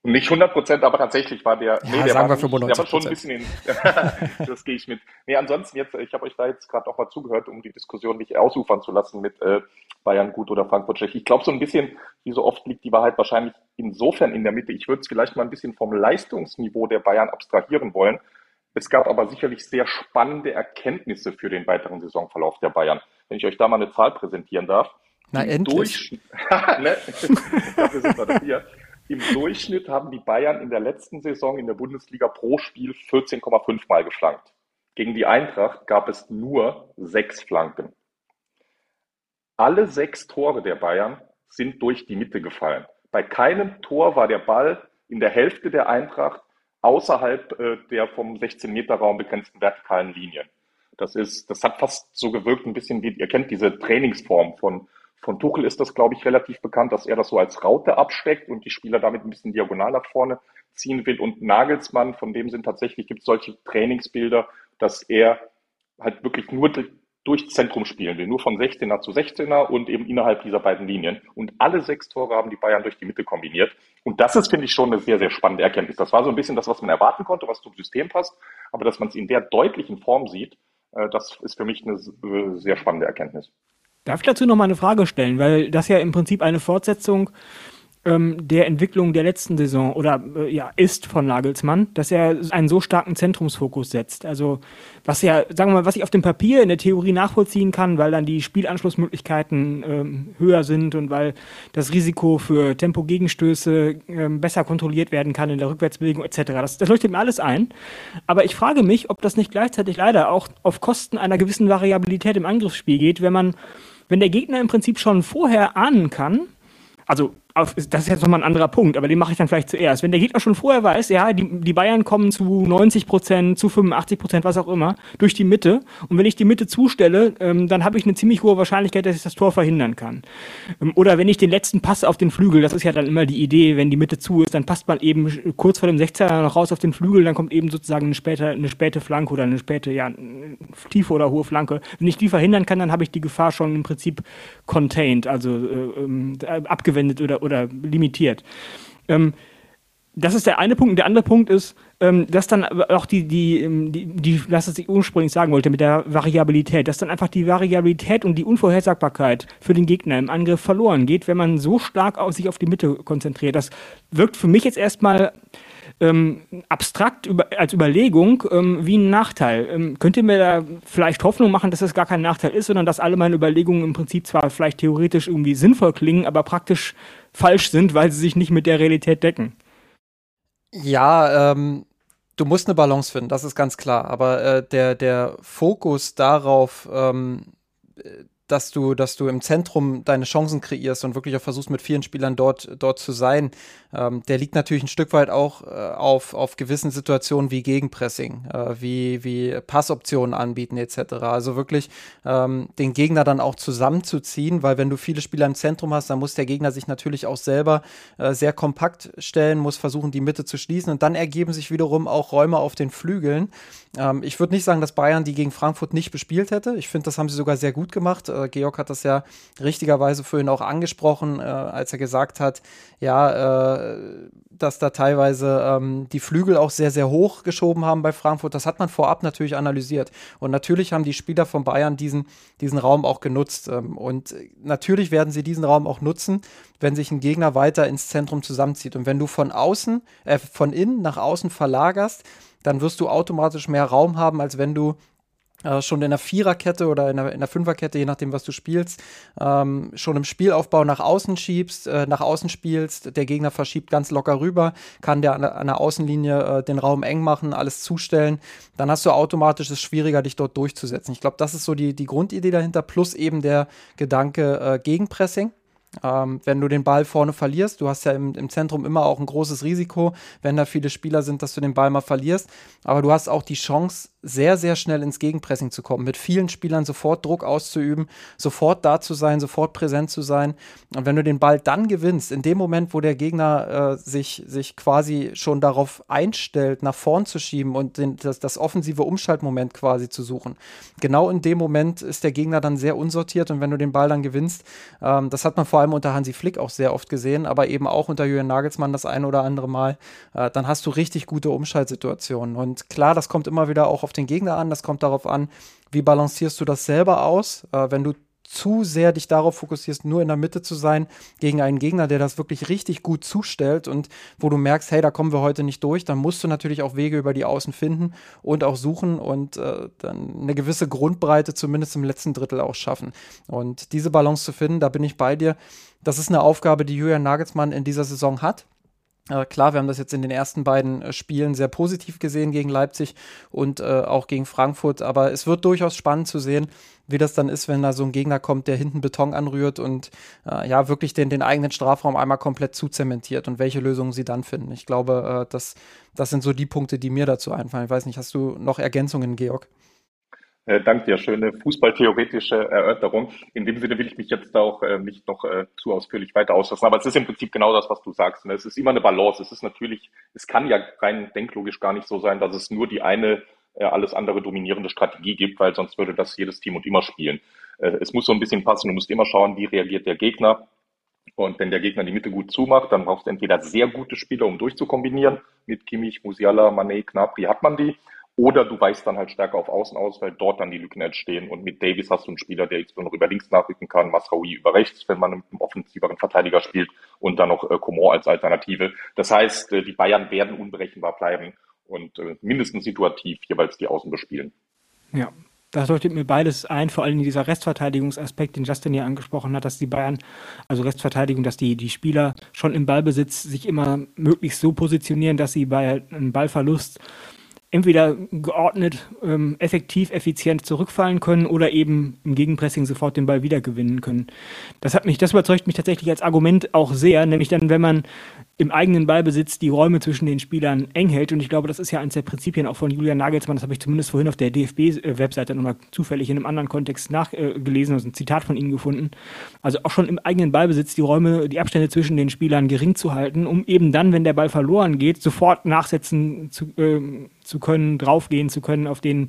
Nicht 100 Prozent, aber tatsächlich war der, ja, nee, der sagen war, wir 95 der war schon ein bisschen in, das gehe ich mit. Nee, ansonsten jetzt, ich habe euch da jetzt gerade auch mal zugehört, um die Diskussion nicht ausufern zu lassen mit äh, Bayern gut oder Frankfurt schlecht. Ich glaube so ein bisschen, wie so oft liegt die Wahrheit wahrscheinlich insofern in der Mitte. Ich würde es vielleicht mal ein bisschen vom Leistungsniveau der Bayern abstrahieren wollen. Es gab aber sicherlich sehr spannende Erkenntnisse für den weiteren Saisonverlauf der Bayern. Wenn ich euch da mal eine Zahl präsentieren darf. Na, endlich. ne? Dafür sind wir hier. Im Durchschnitt haben die Bayern in der letzten Saison in der Bundesliga pro Spiel 14,5 Mal geflankt. Gegen die Eintracht gab es nur sechs Flanken. Alle sechs Tore der Bayern sind durch die Mitte gefallen. Bei keinem Tor war der Ball in der Hälfte der Eintracht außerhalb äh, der vom 16-Meter-Raum begrenzten vertikalen Linien. Das ist, das hat fast so gewirkt, ein bisschen wie, ihr kennt diese Trainingsform von von Tuchel ist das, glaube ich, relativ bekannt, dass er das so als Raute absteckt und die Spieler damit ein bisschen diagonal nach vorne ziehen will. Und Nagelsmann, von dem sind tatsächlich, gibt es solche Trainingsbilder, dass er halt wirklich nur durch Zentrum spielen will, nur von 16er zu 16er und eben innerhalb dieser beiden Linien. Und alle sechs Tore haben die Bayern durch die Mitte kombiniert. Und das ist, finde ich, schon eine sehr, sehr spannende Erkenntnis. Das war so ein bisschen das, was man erwarten konnte, was zum System passt. Aber dass man es in der deutlichen Form sieht, äh, das ist für mich eine äh, sehr spannende Erkenntnis. Darf ich dazu noch mal eine Frage stellen, weil das ja im Prinzip eine Fortsetzung ähm, der Entwicklung der letzten Saison oder äh, ja ist von Nagelsmann, dass er einen so starken Zentrumsfokus setzt. Also was ja, sagen wir mal, was ich auf dem Papier in der Theorie nachvollziehen kann, weil dann die Spielanschlussmöglichkeiten ähm, höher sind und weil das Risiko für Tempogegenstöße ähm, besser kontrolliert werden kann in der Rückwärtsbewegung etc. Das, das leuchtet mir alles ein. Aber ich frage mich, ob das nicht gleichzeitig leider auch auf Kosten einer gewissen Variabilität im Angriffsspiel geht, wenn man wenn der Gegner im Prinzip schon vorher ahnen kann, also auf, das ist jetzt nochmal ein anderer Punkt, aber den mache ich dann vielleicht zuerst. Wenn der Gegner schon vorher weiß, ja, die, die Bayern kommen zu 90 Prozent, zu 85 Prozent, was auch immer, durch die Mitte. Und wenn ich die Mitte zustelle, ähm, dann habe ich eine ziemlich hohe Wahrscheinlichkeit, dass ich das Tor verhindern kann. Ähm, oder wenn ich den letzten Pass auf den Flügel, das ist ja dann immer die Idee, wenn die Mitte zu ist, dann passt man eben kurz vor dem 16er noch raus auf den Flügel, dann kommt eben sozusagen eine späte, eine späte Flanke oder eine späte, ja, tiefe oder hohe Flanke. Wenn ich die verhindern kann, dann habe ich die Gefahr schon im Prinzip contained, also äh, ähm, abgewendet oder oder limitiert. Ähm, das ist der eine Punkt. Der andere Punkt ist, ähm, dass dann auch die, die, ähm, die, die, was ich ursprünglich sagen wollte mit der Variabilität, dass dann einfach die Variabilität und die Unvorhersagbarkeit für den Gegner im Angriff verloren geht, wenn man so stark auf sich auf die Mitte konzentriert. Das wirkt für mich jetzt erstmal ähm, abstrakt über, als Überlegung ähm, wie ein Nachteil. Ähm, könnt ihr mir da vielleicht Hoffnung machen, dass das gar kein Nachteil ist, sondern dass alle meine Überlegungen im Prinzip zwar vielleicht theoretisch irgendwie sinnvoll klingen, aber praktisch falsch sind, weil sie sich nicht mit der Realität decken? Ja, ähm, du musst eine Balance finden, das ist ganz klar. Aber äh, der, der Fokus darauf, ähm, dass du, dass du im Zentrum deine Chancen kreierst und wirklich auch versuchst, mit vielen Spielern dort, dort zu sein, ähm, der liegt natürlich ein Stück weit auch äh, auf, auf gewissen Situationen wie Gegenpressing, äh, wie, wie Passoptionen anbieten etc. Also wirklich ähm, den Gegner dann auch zusammenzuziehen, weil wenn du viele Spieler im Zentrum hast, dann muss der Gegner sich natürlich auch selber äh, sehr kompakt stellen, muss versuchen, die Mitte zu schließen und dann ergeben sich wiederum auch Räume auf den Flügeln. Ähm, ich würde nicht sagen, dass Bayern die gegen Frankfurt nicht bespielt hätte. Ich finde, das haben sie sogar sehr gut gemacht. Äh, Georg hat das ja richtigerweise vorhin auch angesprochen, äh, als er gesagt hat, ja, äh, dass da teilweise ähm, die Flügel auch sehr, sehr hoch geschoben haben bei Frankfurt. Das hat man vorab natürlich analysiert. Und natürlich haben die Spieler von Bayern diesen, diesen Raum auch genutzt. Ähm, und natürlich werden sie diesen Raum auch nutzen, wenn sich ein Gegner weiter ins Zentrum zusammenzieht. Und wenn du von außen, äh, von innen nach außen verlagerst, dann wirst du automatisch mehr Raum haben, als wenn du äh, schon in der Viererkette oder in der, in der Fünferkette, je nachdem, was du spielst, ähm, schon im Spielaufbau nach außen schiebst, äh, nach außen spielst, der Gegner verschiebt ganz locker rüber, kann der an, an der Außenlinie äh, den Raum eng machen, alles zustellen, dann hast du automatisch es schwieriger, dich dort durchzusetzen. Ich glaube, das ist so die, die Grundidee dahinter, plus eben der Gedanke äh, Gegenpressing. Ähm, wenn du den Ball vorne verlierst, du hast ja im, im, Zentrum immer auch ein großes Risiko, wenn da viele Spieler sind, dass du den Ball mal verlierst. Aber du hast auch die Chance, sehr, sehr schnell ins Gegenpressing zu kommen, mit vielen Spielern sofort Druck auszuüben, sofort da zu sein, sofort präsent zu sein. Und wenn du den Ball dann gewinnst, in dem Moment, wo der Gegner äh, sich, sich quasi schon darauf einstellt, nach vorn zu schieben und den, das, das offensive Umschaltmoment quasi zu suchen, genau in dem Moment ist der Gegner dann sehr unsortiert und wenn du den Ball dann gewinnst, ähm, das hat man vor allem unter Hansi Flick auch sehr oft gesehen, aber eben auch unter Julian Nagelsmann das ein oder andere Mal, äh, dann hast du richtig gute Umschaltsituationen. Und klar, das kommt immer wieder auch auf den Gegner an, das kommt darauf an, wie balancierst du das selber aus, äh, wenn du zu sehr dich darauf fokussierst, nur in der Mitte zu sein, gegen einen Gegner, der das wirklich richtig gut zustellt und wo du merkst, hey, da kommen wir heute nicht durch, dann musst du natürlich auch Wege über die Außen finden und auch suchen und äh, dann eine gewisse Grundbreite zumindest im letzten Drittel auch schaffen. Und diese Balance zu finden, da bin ich bei dir. Das ist eine Aufgabe, die Julian Nagelsmann in dieser Saison hat. Äh, klar, wir haben das jetzt in den ersten beiden äh, Spielen sehr positiv gesehen gegen Leipzig und äh, auch gegen Frankfurt, aber es wird durchaus spannend zu sehen, wie das dann ist, wenn da so ein Gegner kommt, der hinten Beton anrührt und äh, ja, wirklich den, den eigenen Strafraum einmal komplett zuzementiert und welche Lösungen sie dann finden. Ich glaube, äh, das, das sind so die Punkte, die mir dazu einfallen. Ich weiß nicht, hast du noch Ergänzungen, Georg? Äh, danke dir, schöne fußballtheoretische Erörterung. In dem Sinne will ich mich jetzt auch äh, nicht noch äh, zu ausführlich weiter auslassen, aber es ist im Prinzip genau das, was du sagst. Ne? Es ist immer eine Balance. Es ist natürlich, es kann ja rein denklogisch gar nicht so sein, dass es nur die eine äh, alles andere dominierende Strategie gibt, weil sonst würde das jedes Team und immer spielen. Äh, es muss so ein bisschen passen. Du musst immer schauen, wie reagiert der Gegner. Und wenn der Gegner die Mitte gut zumacht, dann brauchst du entweder sehr gute Spieler, um durchzukombinieren. Mit Kimmich, Musiala, Mané, Knapri hat man die. Oder du weichst dann halt stärker auf Außen aus, weil dort dann die Lücken entstehen. Und mit Davis hast du einen Spieler, der jetzt nur noch über links nachrücken kann, Masraoui über rechts, wenn man einen offensiveren Verteidiger spielt und dann noch äh, Coman als Alternative. Das heißt, äh, die Bayern werden unberechenbar bleiben und äh, mindestens situativ jeweils die Außen bespielen. Ja, das leuchtet mir beides ein, vor allem dieser Restverteidigungsaspekt, den Justin ja angesprochen hat, dass die Bayern, also Restverteidigung, dass die, die Spieler schon im Ballbesitz sich immer möglichst so positionieren, dass sie bei einem Ballverlust entweder geordnet, ähm, effektiv, effizient zurückfallen können oder eben im Gegenpressing sofort den Ball wiedergewinnen können. Das hat mich, das überzeugt mich tatsächlich als Argument auch sehr, nämlich dann, wenn man im eigenen Ballbesitz die Räume zwischen den Spielern eng hält. Und ich glaube, das ist ja eines der Prinzipien auch von Julian Nagelsmann. Das habe ich zumindest vorhin auf der DFB-Webseite nochmal zufällig in einem anderen Kontext nachgelesen, also ein Zitat von ihm gefunden. Also auch schon im eigenen Ballbesitz die Räume, die Abstände zwischen den Spielern gering zu halten, um eben dann, wenn der Ball verloren geht, sofort nachsetzen zu, äh, zu können, draufgehen zu können auf den,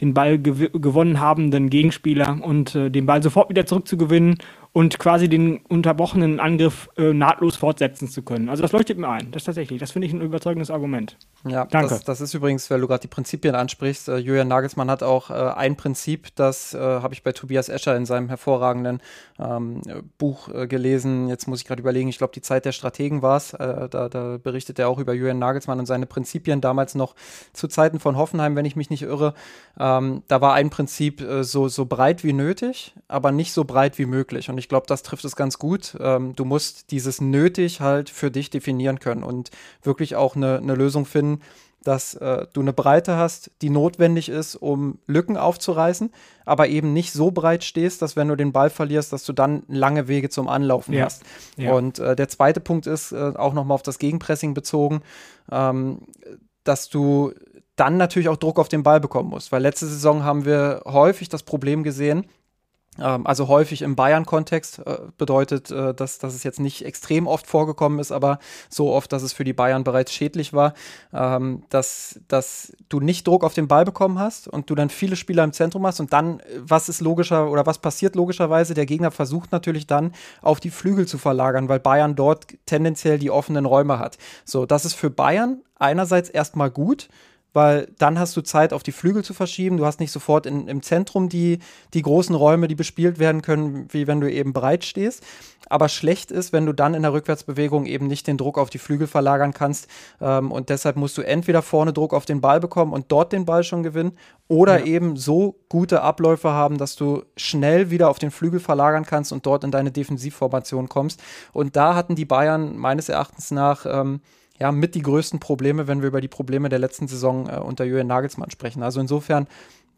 den Ball gew gewonnen habenden Gegenspieler und äh, den Ball sofort wieder zurückzugewinnen und quasi den unterbrochenen Angriff äh, nahtlos fortsetzen zu können. Also das leuchtet mir ein, das tatsächlich. Das finde ich ein überzeugendes Argument. Ja, danke. Das, das ist übrigens, weil du gerade die Prinzipien ansprichst. Äh, Julian Nagelsmann hat auch äh, ein Prinzip, das äh, habe ich bei Tobias Escher in seinem hervorragenden ähm, Buch äh, gelesen. Jetzt muss ich gerade überlegen, ich glaube, die Zeit der Strategen war es. Äh, da, da, berichtet er auch über Julian Nagelsmann und seine Prinzipien damals noch zu Zeiten von Hoffenheim, wenn ich mich nicht irre. Ähm, da war ein Prinzip so, so breit wie nötig, aber nicht so breit wie möglich. Und ich ich glaube, das trifft es ganz gut. Ähm, du musst dieses nötig halt für dich definieren können und wirklich auch eine, eine Lösung finden, dass äh, du eine Breite hast, die notwendig ist, um Lücken aufzureißen, aber eben nicht so breit stehst, dass wenn du den Ball verlierst, dass du dann lange Wege zum Anlaufen ja. hast. Ja. Und äh, der zweite Punkt ist äh, auch nochmal auf das Gegenpressing bezogen, ähm, dass du dann natürlich auch Druck auf den Ball bekommen musst, weil letzte Saison haben wir häufig das Problem gesehen, also häufig im Bayern-Kontext äh, bedeutet, äh, dass, dass es jetzt nicht extrem oft vorgekommen ist, aber so oft, dass es für die Bayern bereits schädlich war, ähm, dass, dass du nicht Druck auf den Ball bekommen hast und du dann viele Spieler im Zentrum hast und dann, was ist logischer oder was passiert logischerweise? Der Gegner versucht natürlich dann auf die Flügel zu verlagern, weil Bayern dort tendenziell die offenen Räume hat. So, das ist für Bayern einerseits erstmal gut, weil dann hast du Zeit, auf die Flügel zu verschieben. Du hast nicht sofort in, im Zentrum die, die großen Räume, die bespielt werden können, wie wenn du eben breit stehst. Aber schlecht ist, wenn du dann in der Rückwärtsbewegung eben nicht den Druck auf die Flügel verlagern kannst. Ähm, und deshalb musst du entweder vorne Druck auf den Ball bekommen und dort den Ball schon gewinnen oder ja. eben so gute Abläufe haben, dass du schnell wieder auf den Flügel verlagern kannst und dort in deine Defensivformation kommst. Und da hatten die Bayern meines Erachtens nach ähm, ja, mit die größten Probleme, wenn wir über die Probleme der letzten Saison äh, unter Jürgen Nagelsmann sprechen. Also insofern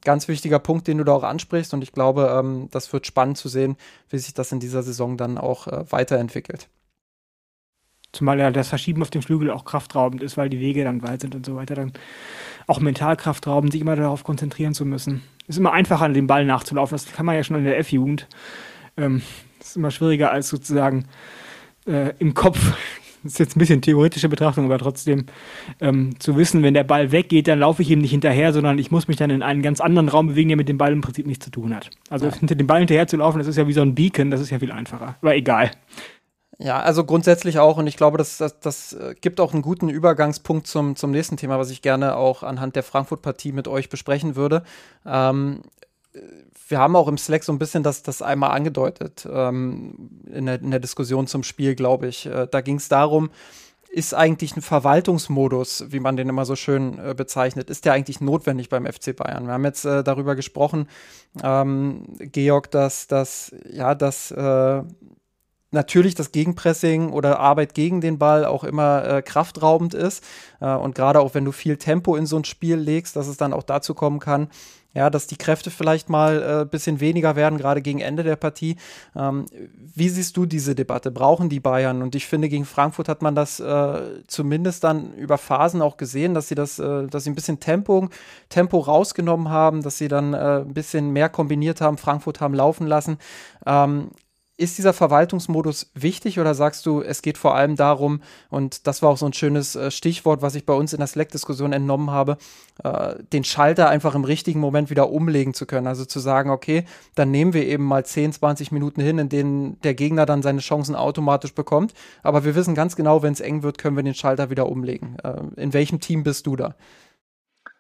ganz wichtiger Punkt, den du da auch ansprichst und ich glaube, ähm, das wird spannend zu sehen, wie sich das in dieser Saison dann auch äh, weiterentwickelt. Zumal ja das Verschieben auf dem Flügel auch kraftraubend ist, weil die Wege dann weit sind und so weiter. Dann auch mental kraftraubend, sich immer darauf konzentrieren zu müssen. Ist immer einfacher, dem Ball nachzulaufen. Das kann man ja schon in der F-Jugend. Ähm, ist immer schwieriger als sozusagen äh, im Kopf das ist jetzt ein bisschen theoretische Betrachtung, aber trotzdem ähm, zu wissen, wenn der Ball weggeht, dann laufe ich ihm nicht hinterher, sondern ich muss mich dann in einen ganz anderen Raum bewegen, der mit dem Ball im Prinzip nichts zu tun hat. Also ja. hinter dem Ball hinterher zu laufen, das ist ja wie so ein Beacon, das ist ja viel einfacher. Aber egal. Ja, also grundsätzlich auch, und ich glaube, das, das, das äh, gibt auch einen guten Übergangspunkt zum, zum nächsten Thema, was ich gerne auch anhand der Frankfurt-Partie mit euch besprechen würde. Ähm, wir haben auch im Slack so ein bisschen das, das einmal angedeutet ähm, in, der, in der Diskussion zum Spiel, glaube ich. Äh, da ging es darum, ist eigentlich ein Verwaltungsmodus, wie man den immer so schön äh, bezeichnet, ist der eigentlich notwendig beim FC Bayern? Wir haben jetzt äh, darüber gesprochen, ähm, Georg, dass, dass ja, dass äh, natürlich das Gegenpressing oder Arbeit gegen den Ball auch immer äh, kraftraubend ist. Äh, und gerade auch wenn du viel Tempo in so ein Spiel legst, dass es dann auch dazu kommen kann, ja, dass die Kräfte vielleicht mal ein äh, bisschen weniger werden, gerade gegen Ende der Partie. Ähm, wie siehst du diese Debatte? Brauchen die Bayern? Und ich finde, gegen Frankfurt hat man das äh, zumindest dann über Phasen auch gesehen, dass sie das, äh, dass sie ein bisschen Tempo, Tempo rausgenommen haben, dass sie dann äh, ein bisschen mehr kombiniert haben, Frankfurt haben laufen lassen. Ähm, ist dieser Verwaltungsmodus wichtig oder sagst du, es geht vor allem darum, und das war auch so ein schönes äh, Stichwort, was ich bei uns in der Slack-Diskussion entnommen habe, äh, den Schalter einfach im richtigen Moment wieder umlegen zu können. Also zu sagen, okay, dann nehmen wir eben mal 10, 20 Minuten hin, in denen der Gegner dann seine Chancen automatisch bekommt. Aber wir wissen ganz genau, wenn es eng wird, können wir den Schalter wieder umlegen. Äh, in welchem Team bist du da?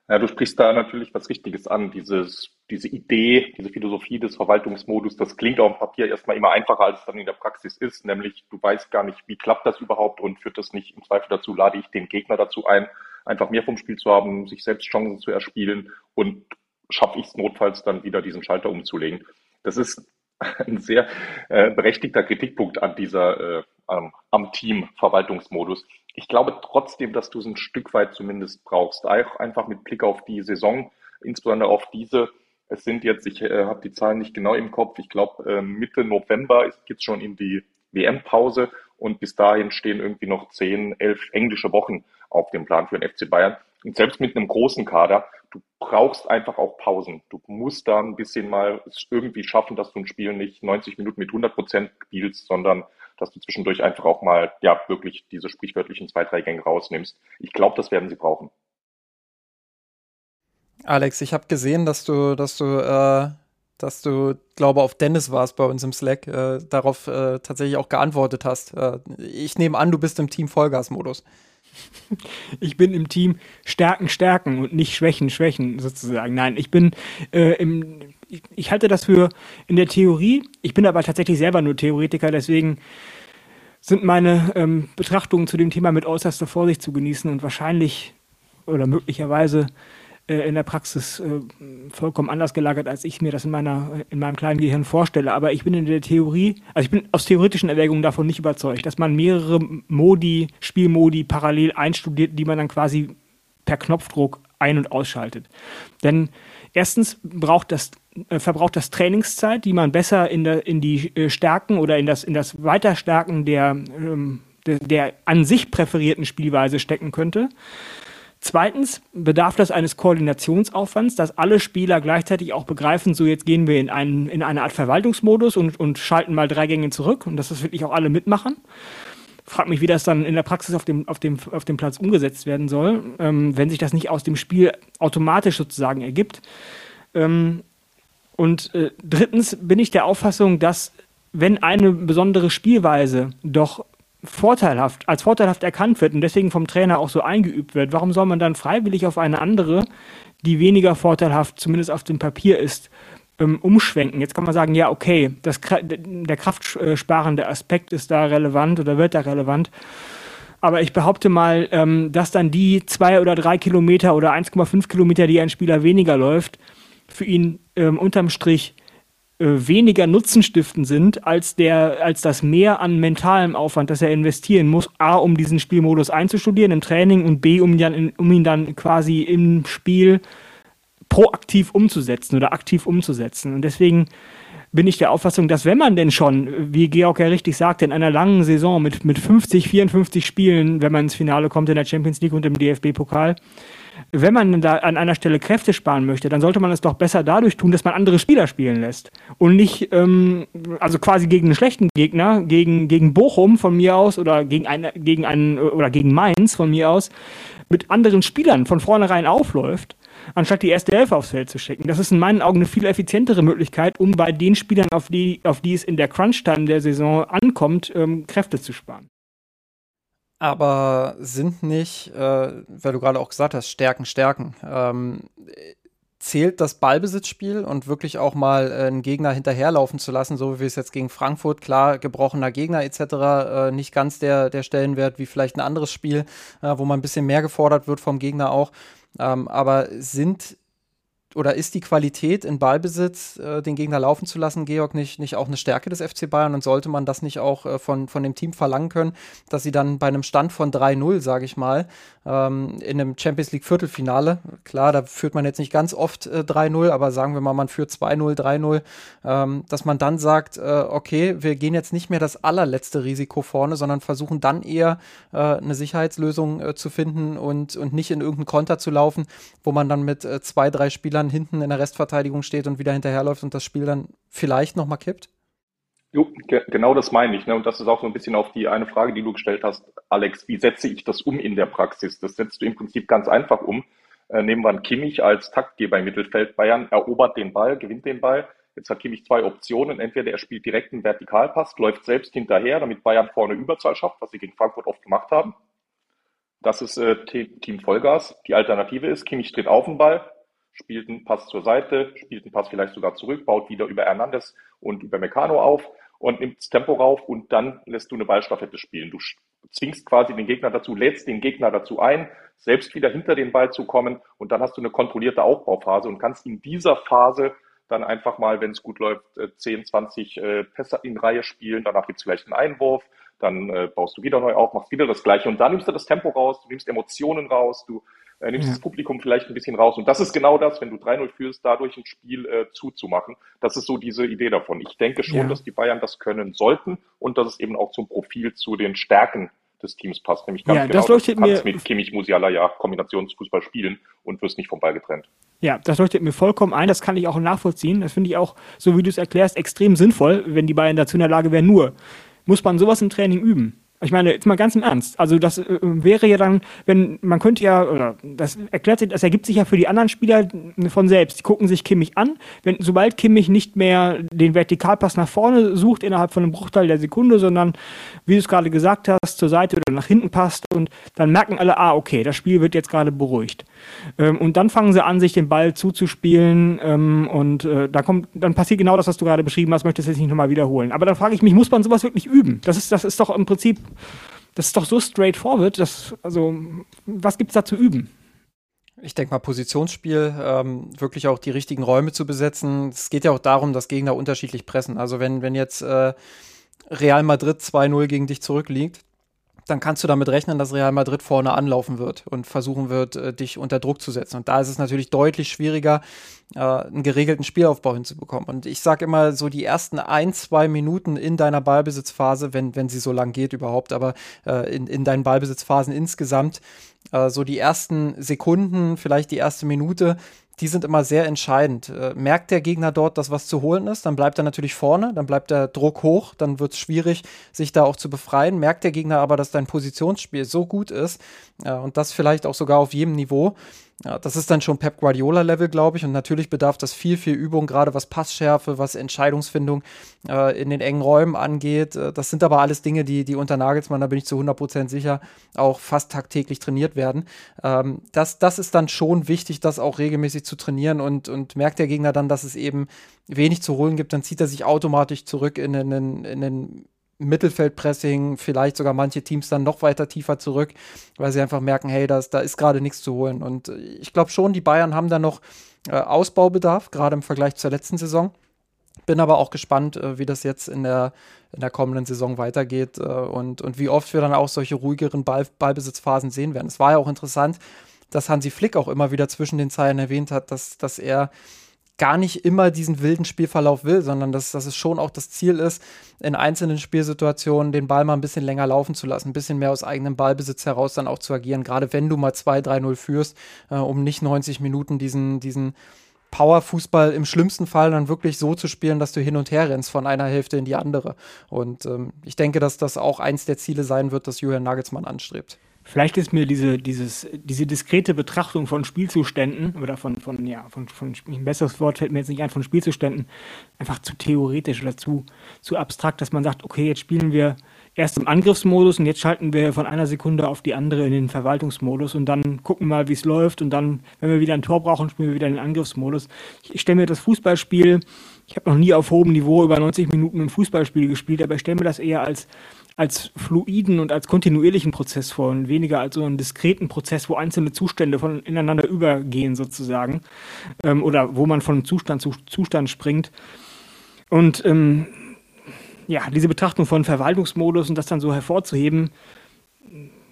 Ja, du sprichst da natürlich was Richtiges an. Dieses, diese Idee, diese Philosophie des Verwaltungsmodus, das klingt auf dem Papier erstmal immer einfacher, als es dann in der Praxis ist. Nämlich, du weißt gar nicht, wie klappt das überhaupt und führt das nicht im Zweifel dazu, lade ich den Gegner dazu ein, einfach mehr vom Spiel zu haben, sich selbst Chancen zu erspielen und schaffe ich es notfalls dann wieder diesen Schalter umzulegen. Das ist ein sehr äh, berechtigter Kritikpunkt an dieser, äh, am Team Verwaltungsmodus ich glaube trotzdem, dass du es ein Stück weit zumindest brauchst. Auch einfach mit Blick auf die Saison, insbesondere auf diese. Es sind jetzt, ich äh, habe die Zahlen nicht genau im Kopf, ich glaube äh, Mitte November geht es schon in die WM-Pause und bis dahin stehen irgendwie noch zehn, elf englische Wochen auf dem Plan für den FC Bayern. Und selbst mit einem großen Kader, du brauchst einfach auch Pausen. Du musst da ein bisschen mal es irgendwie schaffen, dass du ein Spiel nicht 90 Minuten mit 100 Prozent spielst, sondern dass du zwischendurch einfach auch mal, ja, wirklich diese sprichwörtlichen zwei, drei Gänge rausnimmst. Ich glaube, das werden sie brauchen. Alex, ich habe gesehen, dass du, dass du, äh, dass du, glaube auf Dennis warst bei uns im Slack, äh, darauf äh, tatsächlich auch geantwortet hast. Äh, ich nehme an, du bist im Team Vollgas-Modus. Ich bin im Team Stärken, Stärken und nicht Schwächen, Schwächen sozusagen. Nein, ich bin äh, im, ich, ich, halte das für in der Theorie. Ich bin aber tatsächlich selber nur Theoretiker, deswegen sind meine ähm, Betrachtungen zu dem Thema mit äußerster Vorsicht zu genießen und wahrscheinlich oder möglicherweise äh, in der Praxis äh, vollkommen anders gelagert, als ich mir das in, meiner, in meinem kleinen Gehirn vorstelle. Aber ich bin in der Theorie, also ich bin aus theoretischen Erwägungen davon nicht überzeugt, dass man mehrere Modi, Spielmodi parallel einstudiert, die man dann quasi per Knopfdruck ein- und ausschaltet. Denn erstens braucht das, äh, verbraucht das Trainingszeit, die man besser in, der, in die äh, Stärken oder in das, in das Weiterstärken der, ähm, der, der an sich präferierten Spielweise stecken könnte. Zweitens bedarf das eines Koordinationsaufwands, dass alle Spieler gleichzeitig auch begreifen, so jetzt gehen wir in, einen, in eine Art Verwaltungsmodus und, und schalten mal drei Gänge zurück und dass das wirklich auch alle mitmachen. Frag mich, wie das dann in der Praxis auf dem, auf dem, auf dem Platz umgesetzt werden soll, ähm, wenn sich das nicht aus dem Spiel automatisch sozusagen ergibt. Ähm, und äh, drittens bin ich der Auffassung, dass wenn eine besondere Spielweise doch vorteilhaft, als vorteilhaft erkannt wird und deswegen vom Trainer auch so eingeübt wird, warum soll man dann freiwillig auf eine andere, die weniger vorteilhaft, zumindest auf dem Papier ist, ähm, umschwenken? Jetzt kann man sagen, ja, okay, das, der kraftsparende Aspekt ist da relevant oder wird da relevant. Aber ich behaupte mal, ähm, dass dann die zwei oder drei Kilometer oder 1,5 Kilometer, die ein Spieler weniger läuft, für ihn ähm, unterm Strich äh, weniger Nutzenstiften sind als, der, als das Mehr an mentalem Aufwand, das er investieren muss, A, um diesen Spielmodus einzustudieren im Training und B, um ihn dann, um ihn dann quasi im Spiel proaktiv umzusetzen oder aktiv umzusetzen. Und deswegen bin ich der Auffassung, dass wenn man denn schon, wie Georg ja richtig sagte, in einer langen Saison mit, mit 50, 54 Spielen, wenn man ins Finale kommt in der Champions League und im DFB-Pokal, wenn man da an einer Stelle Kräfte sparen möchte, dann sollte man es doch besser dadurch tun, dass man andere Spieler spielen lässt. Und nicht, ähm, also quasi gegen einen schlechten Gegner, gegen, gegen Bochum von mir aus oder gegen, eine, gegen einen oder gegen Mainz von mir aus, mit anderen Spielern von vornherein aufläuft anstatt die erste Elf aufs Feld zu schicken. Das ist in meinen Augen eine viel effizientere Möglichkeit, um bei den Spielern, auf die, auf die es in der Crunch-Time der Saison ankommt, ähm, Kräfte zu sparen. Aber sind nicht, äh, weil du gerade auch gesagt hast, Stärken, Stärken. Ähm, zählt das Ballbesitzspiel und wirklich auch mal äh, einen Gegner hinterherlaufen zu lassen, so wie wir es jetzt gegen Frankfurt, klar, gebrochener Gegner etc., äh, nicht ganz der, der Stellenwert wie vielleicht ein anderes Spiel, äh, wo man ein bisschen mehr gefordert wird vom Gegner auch. Ähm, aber sind oder ist die Qualität in Ballbesitz, äh, den Gegner laufen zu lassen, Georg, nicht, nicht auch eine Stärke des FC Bayern? Und sollte man das nicht auch äh, von, von dem Team verlangen können, dass sie dann bei einem Stand von 3-0, sage ich mal, ähm, in einem Champions League Viertelfinale, klar, da führt man jetzt nicht ganz oft äh, 3-0, aber sagen wir mal, man führt 2-0, 3-0, ähm, dass man dann sagt, äh, okay, wir gehen jetzt nicht mehr das allerletzte Risiko vorne, sondern versuchen dann eher äh, eine Sicherheitslösung äh, zu finden und, und nicht in irgendeinen Konter zu laufen, wo man dann mit zwei, drei Spielern hinten in der Restverteidigung steht und wieder hinterherläuft und das Spiel dann vielleicht nochmal kippt? Jo, ge genau das meine ich. Ne? Und das ist auch so ein bisschen auf die eine Frage, die du gestellt hast, Alex. Wie setze ich das um in der Praxis? Das setzt du im Prinzip ganz einfach um. Äh, nehmen wir einen Kimmich als Taktgeber im Mittelfeld. Bayern erobert den Ball, gewinnt den Ball. Jetzt hat Kimmich zwei Optionen. Entweder er spielt direkt einen Vertikalpass, läuft selbst hinterher, damit Bayern vorne Überzahl schafft, was sie gegen Frankfurt oft gemacht haben. Das ist äh, Team Vollgas. Die Alternative ist, Kimmich tritt auf den Ball, spielt einen Pass zur Seite, spielt einen Pass vielleicht sogar zurück, baut wieder über Hernandez und über Meccano auf und nimmt das Tempo rauf und dann lässt du eine Ballstaffette spielen. Du zwingst quasi den Gegner dazu, lädst den Gegner dazu ein, selbst wieder hinter den Ball zu kommen und dann hast du eine kontrollierte Aufbauphase und kannst in dieser Phase dann einfach mal, wenn es gut läuft, 10, äh, 20 äh, Pässe in Reihe spielen, danach gibt es vielleicht einen Einwurf, dann äh, baust du wieder neu auf, machst wieder das Gleiche und dann nimmst du das Tempo raus, du nimmst Emotionen raus, du äh, nimmst ja. das Publikum vielleicht ein bisschen raus. Und das ist genau das, wenn du 3-0 führst, dadurch ein Spiel äh, zuzumachen. Das ist so diese Idee davon. Ich denke schon, ja. dass die Bayern das können sollten und dass es eben auch zum Profil zu den Stärken des Teams passt. Nämlich ganz ja, genau, das leuchtet mir mit Kimmich, Musiala ja Kombinationsfußball spielen und wirst nicht vom Ball getrennt. Ja, das leuchtet mir vollkommen ein. Das kann ich auch nachvollziehen. Das finde ich auch, so wie du es erklärst, extrem sinnvoll, wenn die Bayern dazu in der Lage wären. Nur muss man sowas im Training üben. Ich meine, jetzt mal ganz im Ernst. Also das äh, wäre ja dann, wenn man könnte ja, oder das erklärt sich, das ergibt sich ja für die anderen Spieler von selbst. Die gucken sich Kimmich an. Wenn, sobald Kimmich nicht mehr den Vertikalpass nach vorne sucht innerhalb von einem Bruchteil der Sekunde, sondern wie du es gerade gesagt hast, zur Seite oder nach hinten passt und dann merken alle, ah, okay, das Spiel wird jetzt gerade beruhigt. Ähm, und dann fangen sie an, sich den Ball zuzuspielen ähm, und äh, da kommt, dann passiert genau das, was du gerade beschrieben hast, möchte ich jetzt nicht nochmal wiederholen. Aber dann frage ich mich, muss man sowas wirklich üben? Das ist, das ist doch im Prinzip das ist doch so straightforward, dass, also, was gibt es da zu üben? Ich denke mal, Positionsspiel, ähm, wirklich auch die richtigen Räume zu besetzen. Es geht ja auch darum, dass Gegner unterschiedlich pressen. Also wenn, wenn jetzt äh, Real Madrid 2-0 gegen dich zurückliegt, dann kannst du damit rechnen, dass Real Madrid vorne anlaufen wird und versuchen wird, äh, dich unter Druck zu setzen. Und da ist es natürlich deutlich schwieriger, äh, einen geregelten Spielaufbau hinzubekommen. Und ich sage immer, so die ersten ein, zwei Minuten in deiner Ballbesitzphase, wenn, wenn sie so lang geht überhaupt, aber äh, in, in deinen Ballbesitzphasen insgesamt, so die ersten Sekunden, vielleicht die erste Minute, die sind immer sehr entscheidend. Äh, merkt der Gegner dort, dass was zu holen ist, dann bleibt er natürlich vorne, dann bleibt der Druck hoch, dann wird es schwierig, sich da auch zu befreien. Merkt der Gegner aber, dass dein Positionsspiel so gut ist äh, und das vielleicht auch sogar auf jedem Niveau, ja, das ist dann schon Pep Guardiola-Level, glaube ich. Und natürlich bedarf das viel, viel Übung, gerade was Passschärfe, was Entscheidungsfindung äh, in den engen Räumen angeht. Äh, das sind aber alles Dinge, die, die unter Nagelsmann, da bin ich zu 100% sicher, auch fast tagtäglich trainiert werden. Ähm, das, das ist dann schon wichtig, das auch regelmäßig zu trainieren. Und, und merkt der Gegner dann, dass es eben wenig zu holen gibt, dann zieht er sich automatisch zurück in den, in den Mittelfeldpressing, vielleicht sogar manche Teams dann noch weiter tiefer zurück, weil sie einfach merken, hey, das, da ist gerade nichts zu holen. Und ich glaube schon, die Bayern haben da noch äh, Ausbaubedarf, gerade im Vergleich zur letzten Saison. Bin aber auch gespannt, äh, wie das jetzt in der, in der kommenden Saison weitergeht äh, und, und wie oft wir dann auch solche ruhigeren Ball, Ballbesitzphasen sehen werden. Es war ja auch interessant, dass Hansi Flick auch immer wieder zwischen den Zeilen erwähnt hat, dass, dass er gar nicht immer diesen wilden Spielverlauf will, sondern dass, dass es schon auch das Ziel ist, in einzelnen Spielsituationen den Ball mal ein bisschen länger laufen zu lassen, ein bisschen mehr aus eigenem Ballbesitz heraus dann auch zu agieren, gerade wenn du mal 2-3-0 führst, äh, um nicht 90 Minuten diesen, diesen Powerfußball im schlimmsten Fall dann wirklich so zu spielen, dass du hin und her rennst von einer Hälfte in die andere. Und ähm, ich denke, dass das auch eins der Ziele sein wird, das Julian Nagelsmann anstrebt. Vielleicht ist mir diese, dieses, diese diskrete Betrachtung von Spielzuständen oder von, von, ja, von, von, ein besseres Wort fällt mir jetzt nicht ein, von Spielzuständen einfach zu theoretisch oder zu, zu abstrakt, dass man sagt, okay, jetzt spielen wir erst im Angriffsmodus und jetzt schalten wir von einer Sekunde auf die andere in den Verwaltungsmodus und dann gucken mal, wie es läuft und dann, wenn wir wieder ein Tor brauchen, spielen wir wieder in den Angriffsmodus. Ich, stelle mir das Fußballspiel, ich habe noch nie auf hohem Niveau über 90 Minuten ein Fußballspiel gespielt, aber ich stelle mir das eher als als fluiden und als kontinuierlichen Prozess vor und weniger als so einen diskreten Prozess, wo einzelne Zustände von ineinander übergehen sozusagen ähm, oder wo man von Zustand zu Zustand springt. Und ähm, ja, diese Betrachtung von Verwaltungsmodus und das dann so hervorzuheben,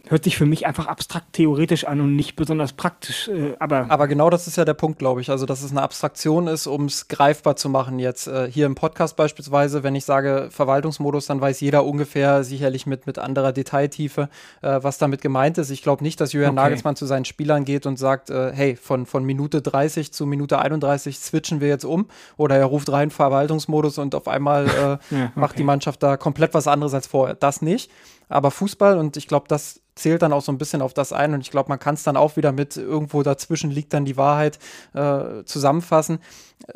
hört sich für mich einfach abstrakt theoretisch an und nicht besonders praktisch. Äh, aber, aber genau das ist ja der Punkt, glaube ich. Also, dass es eine Abstraktion ist, um es greifbar zu machen. Jetzt äh, hier im Podcast beispielsweise, wenn ich sage Verwaltungsmodus, dann weiß jeder ungefähr, sicherlich mit, mit anderer Detailtiefe, äh, was damit gemeint ist. Ich glaube nicht, dass Julian okay. Nagelsmann zu seinen Spielern geht und sagt, äh, hey, von, von Minute 30 zu Minute 31 switchen wir jetzt um. Oder er ruft rein Verwaltungsmodus und auf einmal äh, ja, okay. macht die Mannschaft da komplett was anderes als vorher. Das nicht. Aber Fußball, und ich glaube, das zählt dann auch so ein bisschen auf das ein und ich glaube, man kann es dann auch wieder mit irgendwo dazwischen liegt dann die Wahrheit äh, zusammenfassen.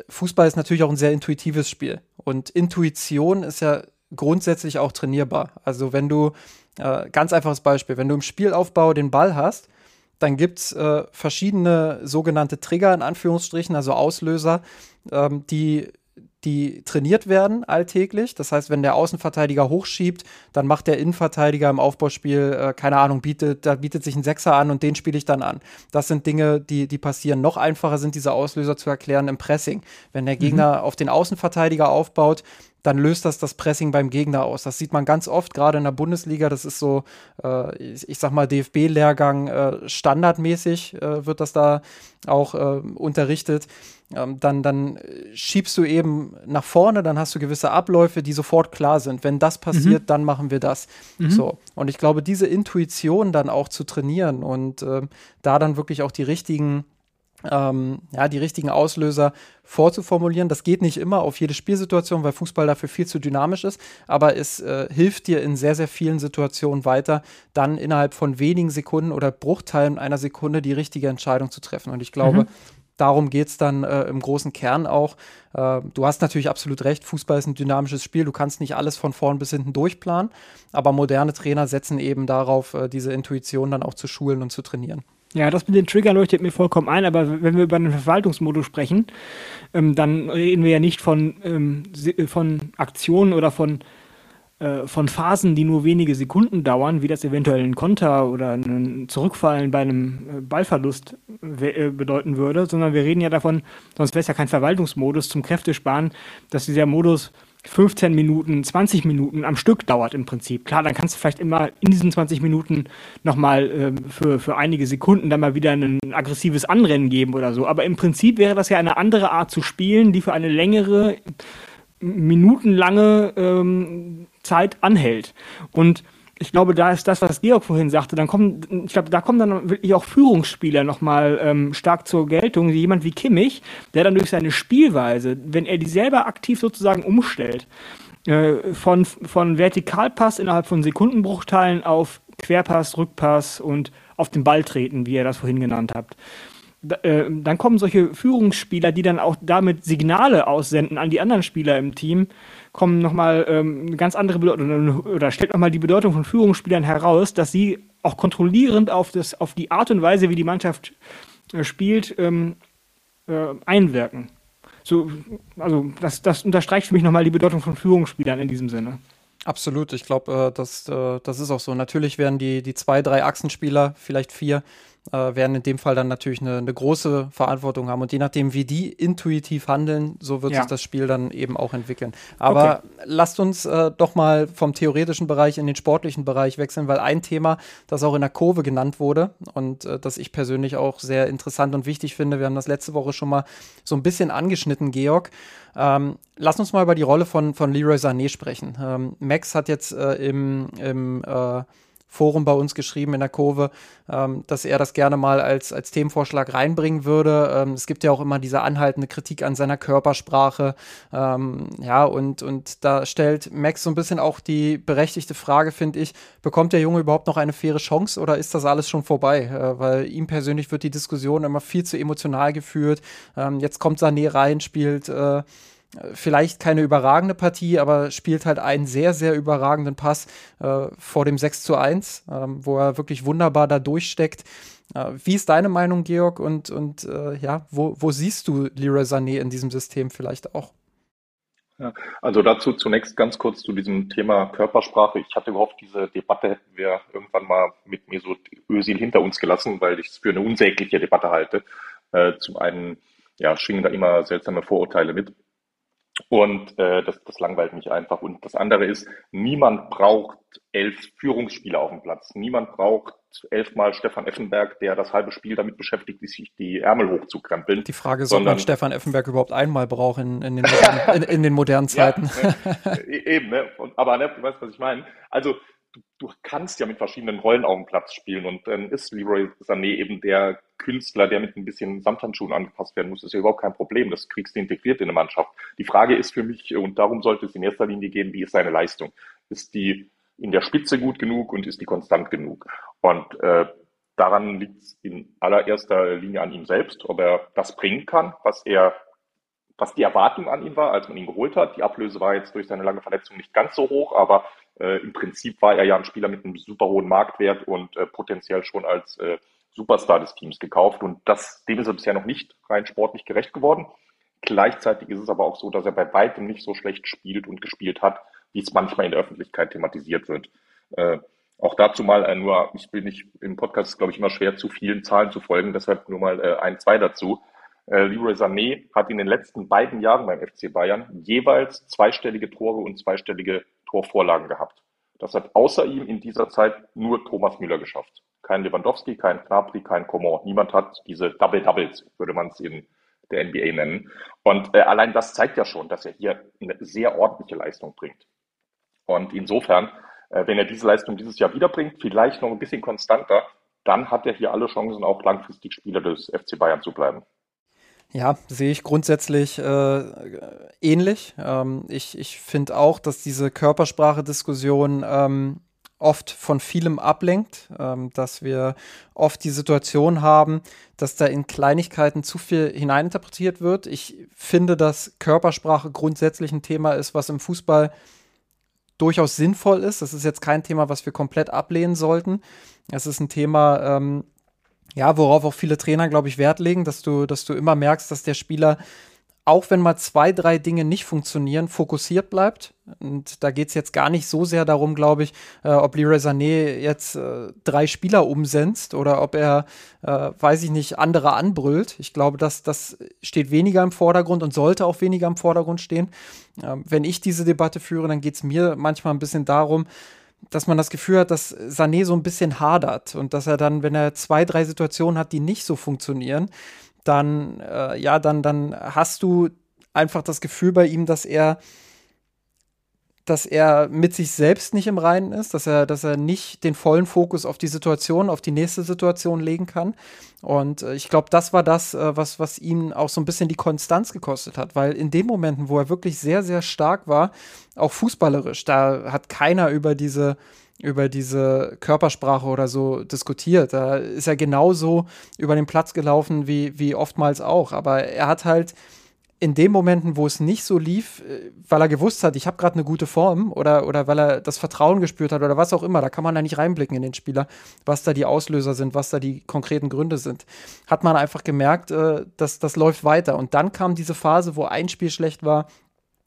Fußball ist natürlich auch ein sehr intuitives Spiel und Intuition ist ja grundsätzlich auch trainierbar. Also wenn du, äh, ganz einfaches Beispiel, wenn du im Spielaufbau den Ball hast, dann gibt es äh, verschiedene sogenannte Trigger in Anführungsstrichen, also Auslöser, ähm, die die trainiert werden alltäglich. Das heißt, wenn der Außenverteidiger hochschiebt, dann macht der Innenverteidiger im Aufbauspiel, äh, keine Ahnung, bietet, da bietet sich ein Sechser an und den spiele ich dann an. Das sind Dinge, die, die passieren. Noch einfacher sind diese Auslöser zu erklären im Pressing. Wenn der Gegner mhm. auf den Außenverteidiger aufbaut, dann löst das das Pressing beim Gegner aus. Das sieht man ganz oft, gerade in der Bundesliga. Das ist so, äh, ich, ich, sag mal, DFB-Lehrgang äh, standardmäßig äh, wird das da auch äh, unterrichtet. Ähm, dann, dann schiebst du eben nach vorne, dann hast du gewisse Abläufe, die sofort klar sind. Wenn das passiert, mhm. dann machen wir das. Mhm. So. Und ich glaube, diese Intuition dann auch zu trainieren und ähm, da dann wirklich auch die richtigen ähm, ja, die richtigen Auslöser vorzuformulieren. Das geht nicht immer auf jede Spielsituation, weil Fußball dafür viel zu dynamisch ist, aber es äh, hilft dir in sehr, sehr vielen Situationen weiter, dann innerhalb von wenigen Sekunden oder Bruchteilen einer Sekunde die richtige Entscheidung zu treffen. Und ich glaube, mhm. Darum geht es dann äh, im großen Kern auch. Äh, du hast natürlich absolut recht, Fußball ist ein dynamisches Spiel, du kannst nicht alles von vorn bis hinten durchplanen, aber moderne Trainer setzen eben darauf, äh, diese Intuition dann auch zu schulen und zu trainieren. Ja, das mit den Triggern leuchtet mir vollkommen ein, aber wenn wir über den Verwaltungsmodus sprechen, ähm, dann reden wir ja nicht von, ähm, von Aktionen oder von, äh, von Phasen, die nur wenige Sekunden dauern, wie das eventuell ein Konter oder ein Zurückfallen bei einem äh, Ballverlust äh, bedeuten würde, sondern wir reden ja davon, sonst wäre es ja kein Verwaltungsmodus zum Kräftesparen, dass dieser Modus 15 Minuten, 20 Minuten am Stück dauert im Prinzip. Klar, dann kannst du vielleicht immer in diesen 20 Minuten nochmal äh, für, für einige Sekunden dann mal wieder ein aggressives Anrennen geben oder so. Aber im Prinzip wäre das ja eine andere Art zu spielen, die für eine längere, minutenlange ähm, Zeit anhält. Und ich glaube, da ist das, was Georg vorhin sagte, dann kommen, ich glaube, da kommen dann wirklich auch Führungsspieler nochmal ähm, stark zur Geltung. Jemand wie Kimmich, der dann durch seine Spielweise, wenn er die selber aktiv sozusagen umstellt, äh, von, von Vertikalpass innerhalb von Sekundenbruchteilen auf Querpass, Rückpass und auf den Ball treten, wie ihr das vorhin genannt habt. Äh, dann kommen solche Führungsspieler, die dann auch damit Signale aussenden an die anderen Spieler im Team, kommen nochmal ähm, eine ganz andere Bedeutung oder stellt nochmal die Bedeutung von Führungsspielern heraus, dass sie auch kontrollierend auf, das, auf die Art und Weise, wie die Mannschaft äh, spielt, ähm, äh, einwirken. So, also das, das unterstreicht für mich nochmal die Bedeutung von Führungsspielern in diesem Sinne. Absolut, ich glaube, äh, das, äh, das ist auch so. Natürlich werden die, die zwei, drei Achsenspieler, vielleicht vier, äh, werden in dem Fall dann natürlich eine, eine, große Verantwortung haben. Und je nachdem, wie die intuitiv handeln, so wird ja. sich das Spiel dann eben auch entwickeln. Aber okay. lasst uns äh, doch mal vom theoretischen Bereich in den sportlichen Bereich wechseln, weil ein Thema, das auch in der Kurve genannt wurde und äh, das ich persönlich auch sehr interessant und wichtig finde, wir haben das letzte Woche schon mal so ein bisschen angeschnitten, Georg. Ähm, lass uns mal über die Rolle von, von Leroy Sané sprechen. Ähm, Max hat jetzt äh, im, im äh, Forum bei uns geschrieben in der Kurve, ähm, dass er das gerne mal als, als Themenvorschlag reinbringen würde. Ähm, es gibt ja auch immer diese anhaltende Kritik an seiner Körpersprache. Ähm, ja, und, und da stellt Max so ein bisschen auch die berechtigte Frage, finde ich, bekommt der Junge überhaupt noch eine faire Chance oder ist das alles schon vorbei? Äh, weil ihm persönlich wird die Diskussion immer viel zu emotional geführt. Ähm, jetzt kommt Sané rein, spielt äh, vielleicht keine überragende Partie, aber spielt halt einen sehr, sehr überragenden Pass äh, vor dem 6 zu 1, äh, wo er wirklich wunderbar da durchsteckt. Äh, wie ist deine Meinung, Georg? Und, und äh, ja, wo, wo siehst du Leroy Sané in diesem System vielleicht auch? Ja, also dazu zunächst ganz kurz zu diesem Thema Körpersprache. Ich hatte gehofft, diese Debatte hätten wir irgendwann mal mit Mesut Özil hinter uns gelassen, weil ich es für eine unsägliche Debatte halte. Äh, zum einen ja, schwingen da immer seltsame Vorurteile mit. Und äh, das, das langweilt mich einfach. Und das andere ist, niemand braucht elf Führungsspieler auf dem Platz. Niemand braucht elfmal Stefan Effenberg, der das halbe Spiel damit beschäftigt, sich die Ärmel hochzukrempeln. Die Frage ist, ob man Stefan Effenberg überhaupt einmal braucht in, in, den, modernen, in, in den modernen Zeiten. Ja, ne, eben, ne? Aber ne, du weißt, was ich meine. Also du, du kannst ja mit verschiedenen Rollen auf dem Platz spielen und dann ist Leroy Sané eben der Künstler, der mit ein bisschen Samthandschuhen angepasst werden muss, ist ja überhaupt kein Problem. Das kriegst du integriert in eine Mannschaft. Die Frage ist für mich, und darum sollte es in erster Linie gehen, wie ist seine Leistung? Ist die in der Spitze gut genug und ist die konstant genug? Und äh, daran liegt es in allererster Linie an ihm selbst, ob er das bringen kann, was er was die Erwartung an ihn war, als man ihn geholt hat. Die Ablöse war jetzt durch seine lange Verletzung nicht ganz so hoch, aber äh, im Prinzip war er ja ein Spieler mit einem super hohen Marktwert und äh, potenziell schon als äh, Superstar des Teams gekauft. Und das, dem ist er bisher noch nicht rein sportlich gerecht geworden. Gleichzeitig ist es aber auch so, dass er bei weitem nicht so schlecht spielt und gespielt hat, wie es manchmal in der Öffentlichkeit thematisiert wird. Äh, auch dazu mal äh, nur, ich bin nicht im Podcast, glaube ich, immer schwer zu vielen Zahlen zu folgen, deshalb nur mal äh, ein, zwei dazu. Äh, Leroy Sané hat in den letzten beiden Jahren beim FC Bayern jeweils zweistellige Tore und zweistellige Torvorlagen gehabt. Das hat außer ihm in dieser Zeit nur Thomas Müller geschafft. Kein Lewandowski, kein Knapri, kein Coman. Niemand hat diese Double Doubles, würde man es in der NBA nennen. Und äh, allein das zeigt ja schon, dass er hier eine sehr ordentliche Leistung bringt. Und insofern, äh, wenn er diese Leistung dieses Jahr wiederbringt, vielleicht noch ein bisschen konstanter, dann hat er hier alle Chancen, auch langfristig Spieler des FC Bayern zu bleiben. Ja, sehe ich grundsätzlich äh, ähnlich. Ähm, ich ich finde auch, dass diese Körpersprache-Diskussion ähm, oft von vielem ablenkt, ähm, dass wir oft die Situation haben, dass da in Kleinigkeiten zu viel hineininterpretiert wird. Ich finde, dass Körpersprache grundsätzlich ein Thema ist, was im Fußball durchaus sinnvoll ist. Das ist jetzt kein Thema, was wir komplett ablehnen sollten. Es ist ein Thema, ähm, ja, worauf auch viele Trainer, glaube ich, Wert legen, dass du, dass du immer merkst, dass der Spieler auch wenn mal zwei, drei Dinge nicht funktionieren, fokussiert bleibt. Und da geht es jetzt gar nicht so sehr darum, glaube ich, äh, ob Leroy Sané jetzt äh, drei Spieler umsetzt oder ob er, äh, weiß ich nicht, andere anbrüllt. Ich glaube, dass das steht weniger im Vordergrund und sollte auch weniger im Vordergrund stehen. Ähm, wenn ich diese Debatte führe, dann geht es mir manchmal ein bisschen darum, dass man das Gefühl hat, dass Sané so ein bisschen hadert und dass er dann, wenn er zwei, drei Situationen hat, die nicht so funktionieren, dann, äh, ja, dann, dann hast du einfach das Gefühl bei ihm, dass er dass er mit sich selbst nicht im Reinen ist, dass er, dass er nicht den vollen Fokus auf die Situation, auf die nächste Situation legen kann. Und äh, ich glaube, das war das, äh, was, was ihm auch so ein bisschen die Konstanz gekostet hat, weil in den Momenten, wo er wirklich sehr, sehr stark war, auch fußballerisch, da hat keiner über diese über diese Körpersprache oder so diskutiert. Da ist er genauso über den Platz gelaufen wie, wie oftmals auch. Aber er hat halt in den Momenten, wo es nicht so lief, äh, weil er gewusst hat, ich habe gerade eine gute Form oder, oder weil er das Vertrauen gespürt hat oder was auch immer, da kann man da nicht reinblicken in den Spieler, was da die Auslöser sind, was da die konkreten Gründe sind, hat man einfach gemerkt, äh, dass das läuft weiter. Und dann kam diese Phase, wo ein Spiel schlecht war,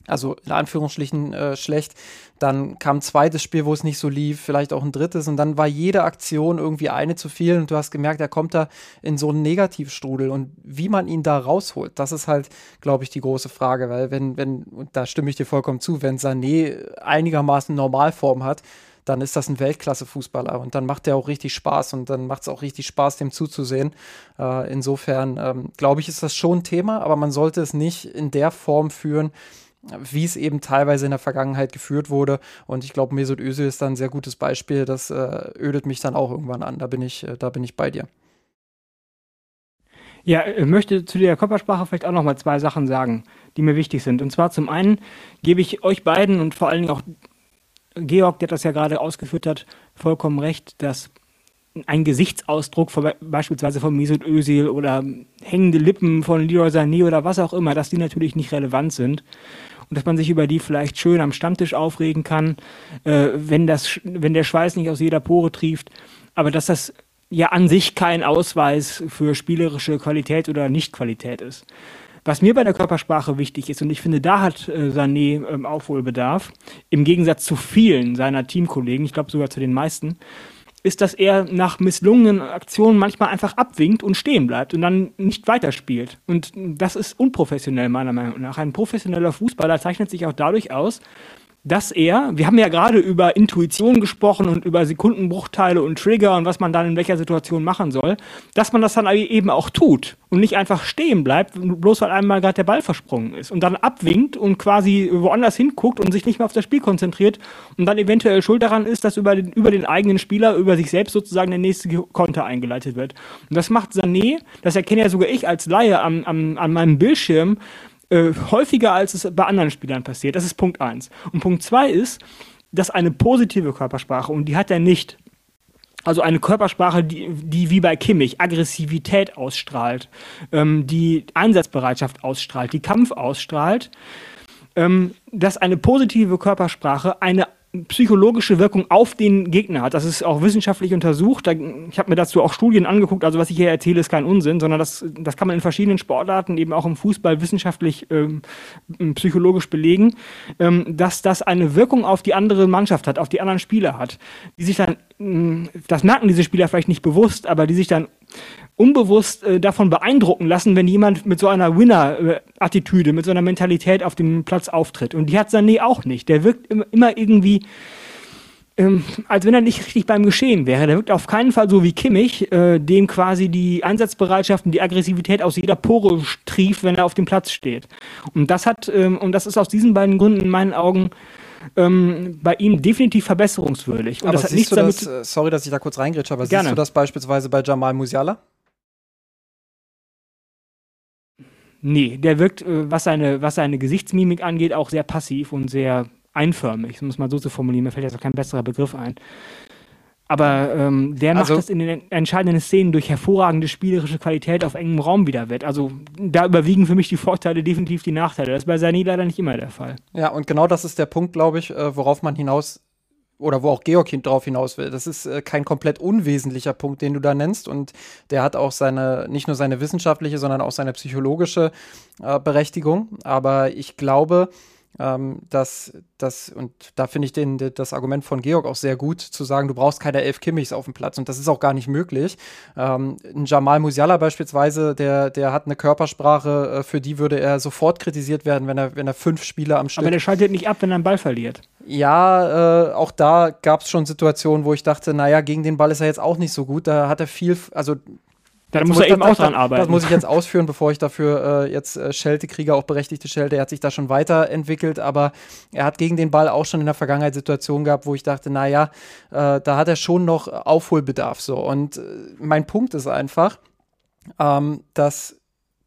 also in Anführungsstrichen äh, schlecht. Dann kam ein zweites Spiel, wo es nicht so lief, vielleicht auch ein drittes. Und dann war jede Aktion irgendwie eine zu viel. Und du hast gemerkt, er kommt da in so einen Negativstrudel. Und wie man ihn da rausholt, das ist halt, glaube ich, die große Frage. Weil wenn, wenn, und da stimme ich dir vollkommen zu, wenn Sané einigermaßen Normalform hat, dann ist das ein Weltklasse-Fußballer und dann macht der auch richtig Spaß und dann macht es auch richtig Spaß, dem zuzusehen. Äh, insofern ähm, glaube ich, ist das schon ein Thema, aber man sollte es nicht in der Form führen, wie es eben teilweise in der Vergangenheit geführt wurde. Und ich glaube, Mesut Özil ist da ein sehr gutes Beispiel. Das äh, ödet mich dann auch irgendwann an. Da bin ich, äh, da bin ich bei dir. Ja, ich möchte zu der Körpersprache vielleicht auch noch mal zwei Sachen sagen, die mir wichtig sind. Und zwar zum einen gebe ich euch beiden und vor allen Dingen auch Georg, der das ja gerade ausgeführt hat, vollkommen recht, dass ein Gesichtsausdruck von, beispielsweise von Mesut Özil oder hängende Lippen von Leroy Sané oder was auch immer, dass die natürlich nicht relevant sind und dass man sich über die vielleicht schön am Stammtisch aufregen kann, äh, wenn, das, wenn der Schweiß nicht aus jeder Pore trieft. Aber dass das ja an sich kein Ausweis für spielerische Qualität oder Nichtqualität ist. Was mir bei der Körpersprache wichtig ist, und ich finde, da hat äh, Sané ähm, Aufholbedarf, im Gegensatz zu vielen seiner Teamkollegen, ich glaube sogar zu den meisten, ist, dass er nach misslungenen Aktionen manchmal einfach abwinkt und stehen bleibt und dann nicht weiterspielt. Und das ist unprofessionell meiner Meinung nach. Ein professioneller Fußballer zeichnet sich auch dadurch aus, dass er, wir haben ja gerade über Intuition gesprochen und über Sekundenbruchteile und Trigger und was man dann in welcher Situation machen soll, dass man das dann eben auch tut und nicht einfach stehen bleibt, bloß weil einmal gerade der Ball versprungen ist und dann abwinkt und quasi woanders hinguckt und sich nicht mehr auf das Spiel konzentriert und dann eventuell schuld daran ist, dass über den, über den eigenen Spieler, über sich selbst sozusagen der nächste Konter eingeleitet wird. Und das macht Sané, das erkenne ja sogar ich als Laie am, am, an meinem Bildschirm, äh, häufiger als es bei anderen Spielern passiert. Das ist Punkt eins. Und Punkt zwei ist, dass eine positive Körpersprache, und die hat er nicht, also eine Körpersprache, die, die wie bei Kimmich Aggressivität ausstrahlt, ähm, die Einsatzbereitschaft ausstrahlt, die Kampf ausstrahlt, ähm, dass eine positive Körpersprache eine psychologische Wirkung auf den Gegner hat. Das ist auch wissenschaftlich untersucht. Ich habe mir dazu auch Studien angeguckt. Also was ich hier erzähle, ist kein Unsinn, sondern das, das kann man in verschiedenen Sportarten, eben auch im Fußball, wissenschaftlich ähm, psychologisch belegen, ähm, dass das eine Wirkung auf die andere Mannschaft hat, auf die anderen Spieler hat, die sich dann, das merken diese Spieler vielleicht nicht bewusst, aber die sich dann unbewusst äh, davon beeindrucken lassen, wenn jemand mit so einer Winner-Attitüde, mit so einer Mentalität auf dem Platz auftritt. Und die hat Sané auch nicht. Der wirkt immer irgendwie, ähm, als wenn er nicht richtig beim Geschehen wäre. Der wirkt auf keinen Fall so wie Kimmich, äh, dem quasi die Einsatzbereitschaft und die Aggressivität aus jeder Pore trieft, wenn er auf dem Platz steht. Und das hat, ähm, und das ist aus diesen beiden Gründen in meinen Augen ähm, bei ihm definitiv verbesserungswürdig. Und aber das hat nichts damit. Das, äh, sorry, dass ich da kurz reingrätsche, aber gerne. siehst du das beispielsweise bei Jamal Musiala? Nee, der wirkt, äh, was seine, was seine Gesichtsmimik angeht, auch sehr passiv und sehr einförmig, um es mal so zu formulieren. Mir fällt jetzt auch kein besserer Begriff ein. Aber ähm, der also, macht das in den entscheidenden Szenen durch hervorragende spielerische Qualität auf engem Raum wieder wett. Also da überwiegen für mich die Vorteile definitiv die Nachteile. Das ist bei Sani leider nicht immer der Fall. Ja, und genau das ist der Punkt, glaube ich, äh, worauf man hinaus oder wo auch Georg drauf hinaus will. Das ist äh, kein komplett unwesentlicher Punkt, den du da nennst. Und der hat auch seine, nicht nur seine wissenschaftliche, sondern auch seine psychologische äh, Berechtigung. Aber ich glaube, ähm, dass das, und da finde ich den, das Argument von Georg auch sehr gut, zu sagen, du brauchst keine elf Kimmichs auf dem Platz und das ist auch gar nicht möglich. Ähm, ein Jamal Musiala beispielsweise, der, der hat eine Körpersprache, äh, für die würde er sofort kritisiert werden, wenn er, wenn er fünf Spieler am Stück. Aber der schaltet nicht ab, wenn er einen Ball verliert. Ja, äh, auch da gab es schon Situationen, wo ich dachte, naja, gegen den Ball ist er jetzt auch nicht so gut. Da hat er viel, also da muss er eben auch dran arbeiten. Das muss ich jetzt ausführen, bevor ich dafür äh, jetzt äh, Schelte kriege, auch berechtigte Schelte. Er hat sich da schon weiterentwickelt, aber er hat gegen den Ball auch schon in der Vergangenheit Situationen gehabt, wo ich dachte, naja, äh, da hat er schon noch Aufholbedarf so. Und äh, mein Punkt ist einfach, ähm, dass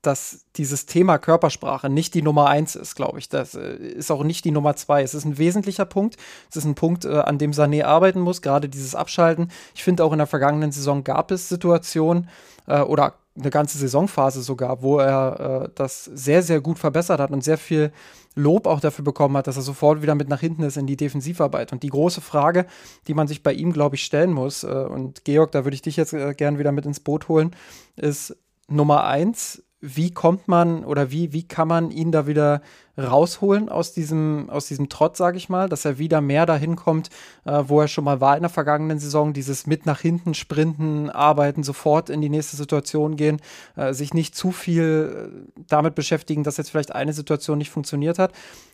dass dieses Thema Körpersprache nicht die Nummer eins ist, glaube ich. Das äh, ist auch nicht die Nummer zwei. Es ist ein wesentlicher Punkt. Es ist ein Punkt, äh, an dem Sané arbeiten muss, gerade dieses Abschalten. Ich finde, auch in der vergangenen Saison gab es Situationen äh, oder eine ganze Saisonphase sogar, wo er äh, das sehr, sehr gut verbessert hat und sehr viel Lob auch dafür bekommen hat, dass er sofort wieder mit nach hinten ist in die Defensivarbeit. Und die große Frage, die man sich bei ihm, glaube ich, stellen muss, äh, und Georg, da würde ich dich jetzt äh, gern wieder mit ins Boot holen, ist Nummer eins, wie kommt man oder wie, wie kann man ihn da wieder rausholen aus diesem, aus diesem Trott, sage ich mal, dass er wieder mehr dahin kommt, äh, wo er schon mal war in der vergangenen Saison, dieses mit nach hinten sprinten, arbeiten, sofort in die nächste Situation gehen, äh, sich nicht zu viel äh, damit beschäftigen, dass jetzt vielleicht eine Situation nicht funktioniert hat.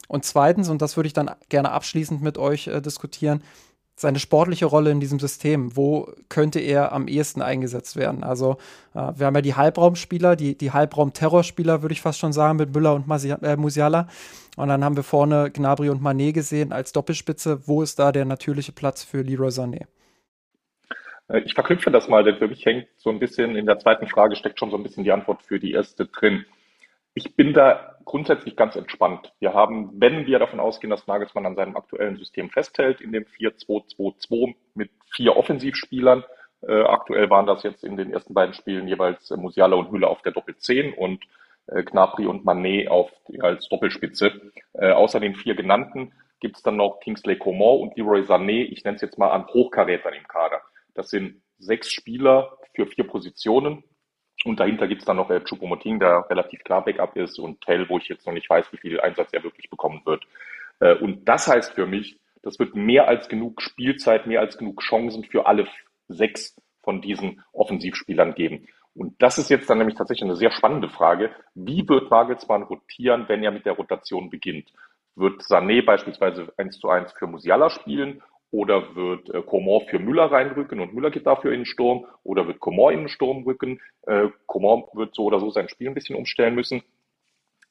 Und zweitens, und das würde ich dann gerne abschließend mit euch äh, diskutieren, seine sportliche Rolle in diesem System. Wo könnte er am ehesten eingesetzt werden? Also, äh, wir haben ja die Halbraumspieler, die, die Halbraum-Terrorspieler, würde ich fast schon sagen, mit Müller und Masi äh, Musiala. Und dann haben wir vorne Gnabry und Manet gesehen als Doppelspitze. Wo ist da der natürliche Platz für Leroy Sané? Äh, ich verknüpfe das mal, denn für mich hängt so ein bisschen in der zweiten Frage steckt schon so ein bisschen die Antwort für die erste drin. Ich bin da grundsätzlich ganz entspannt. Wir haben, wenn wir davon ausgehen, dass Nagelsmann an seinem aktuellen System festhält, in dem 4-2-2-2 mit vier Offensivspielern, äh, aktuell waren das jetzt in den ersten beiden Spielen jeweils äh, Musiala und Hülle auf der Doppel-10 und äh, Gnabry und Manet auf, als Doppelspitze. Äh, außer den vier genannten gibt es dann noch Kingsley Coman und Leroy Sané, ich nenne es jetzt mal an Hochkarätern im Kader. Das sind sechs Spieler für vier Positionen, und dahinter gibt es dann noch äh, Choupo-Moting, der relativ klar Backup ist und Tell, wo ich jetzt noch nicht weiß, wie viel Einsatz er wirklich bekommen wird. Äh, und das heißt für mich, das wird mehr als genug Spielzeit, mehr als genug Chancen für alle sechs von diesen Offensivspielern geben. Und das ist jetzt dann nämlich tatsächlich eine sehr spannende Frage. Wie wird Nagelsmann rotieren, wenn er mit der Rotation beginnt? Wird Sané beispielsweise eins zu eins für Musiala spielen oder wird äh, Coman für Müller reinrücken und Müller geht dafür in den Sturm? Oder wird Coman in den Sturm rücken? Äh, Coman wird so oder so sein Spiel ein bisschen umstellen müssen.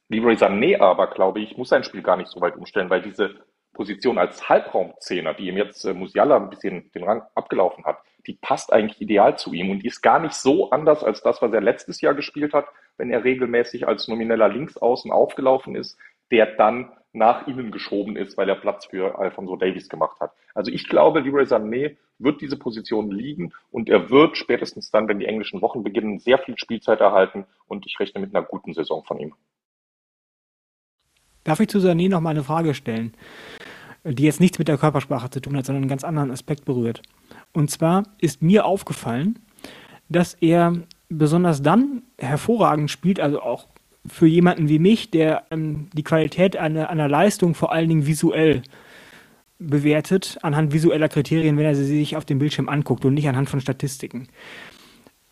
Leroy Sané aber, glaube ich, muss sein Spiel gar nicht so weit umstellen, weil diese Position als Halbraumzehner, die ihm jetzt äh, Musiala ein bisschen den Rang abgelaufen hat, die passt eigentlich ideal zu ihm und die ist gar nicht so anders als das, was er letztes Jahr gespielt hat, wenn er regelmäßig als nomineller Linksaußen aufgelaufen ist, der dann nach innen geschoben ist, weil er Platz für Alfonso Davies gemacht hat. Also ich glaube, Leroy Sané wird diese Position liegen und er wird spätestens dann, wenn die englischen Wochen beginnen, sehr viel Spielzeit erhalten und ich rechne mit einer guten Saison von ihm. Darf ich zu Sané noch mal eine Frage stellen, die jetzt nichts mit der Körpersprache zu tun hat, sondern einen ganz anderen Aspekt berührt. Und zwar ist mir aufgefallen, dass er besonders dann hervorragend spielt, also auch für jemanden wie mich, der ähm, die Qualität einer, einer Leistung vor allen Dingen visuell bewertet, anhand visueller Kriterien, wenn er sie sich auf dem Bildschirm anguckt und nicht anhand von Statistiken.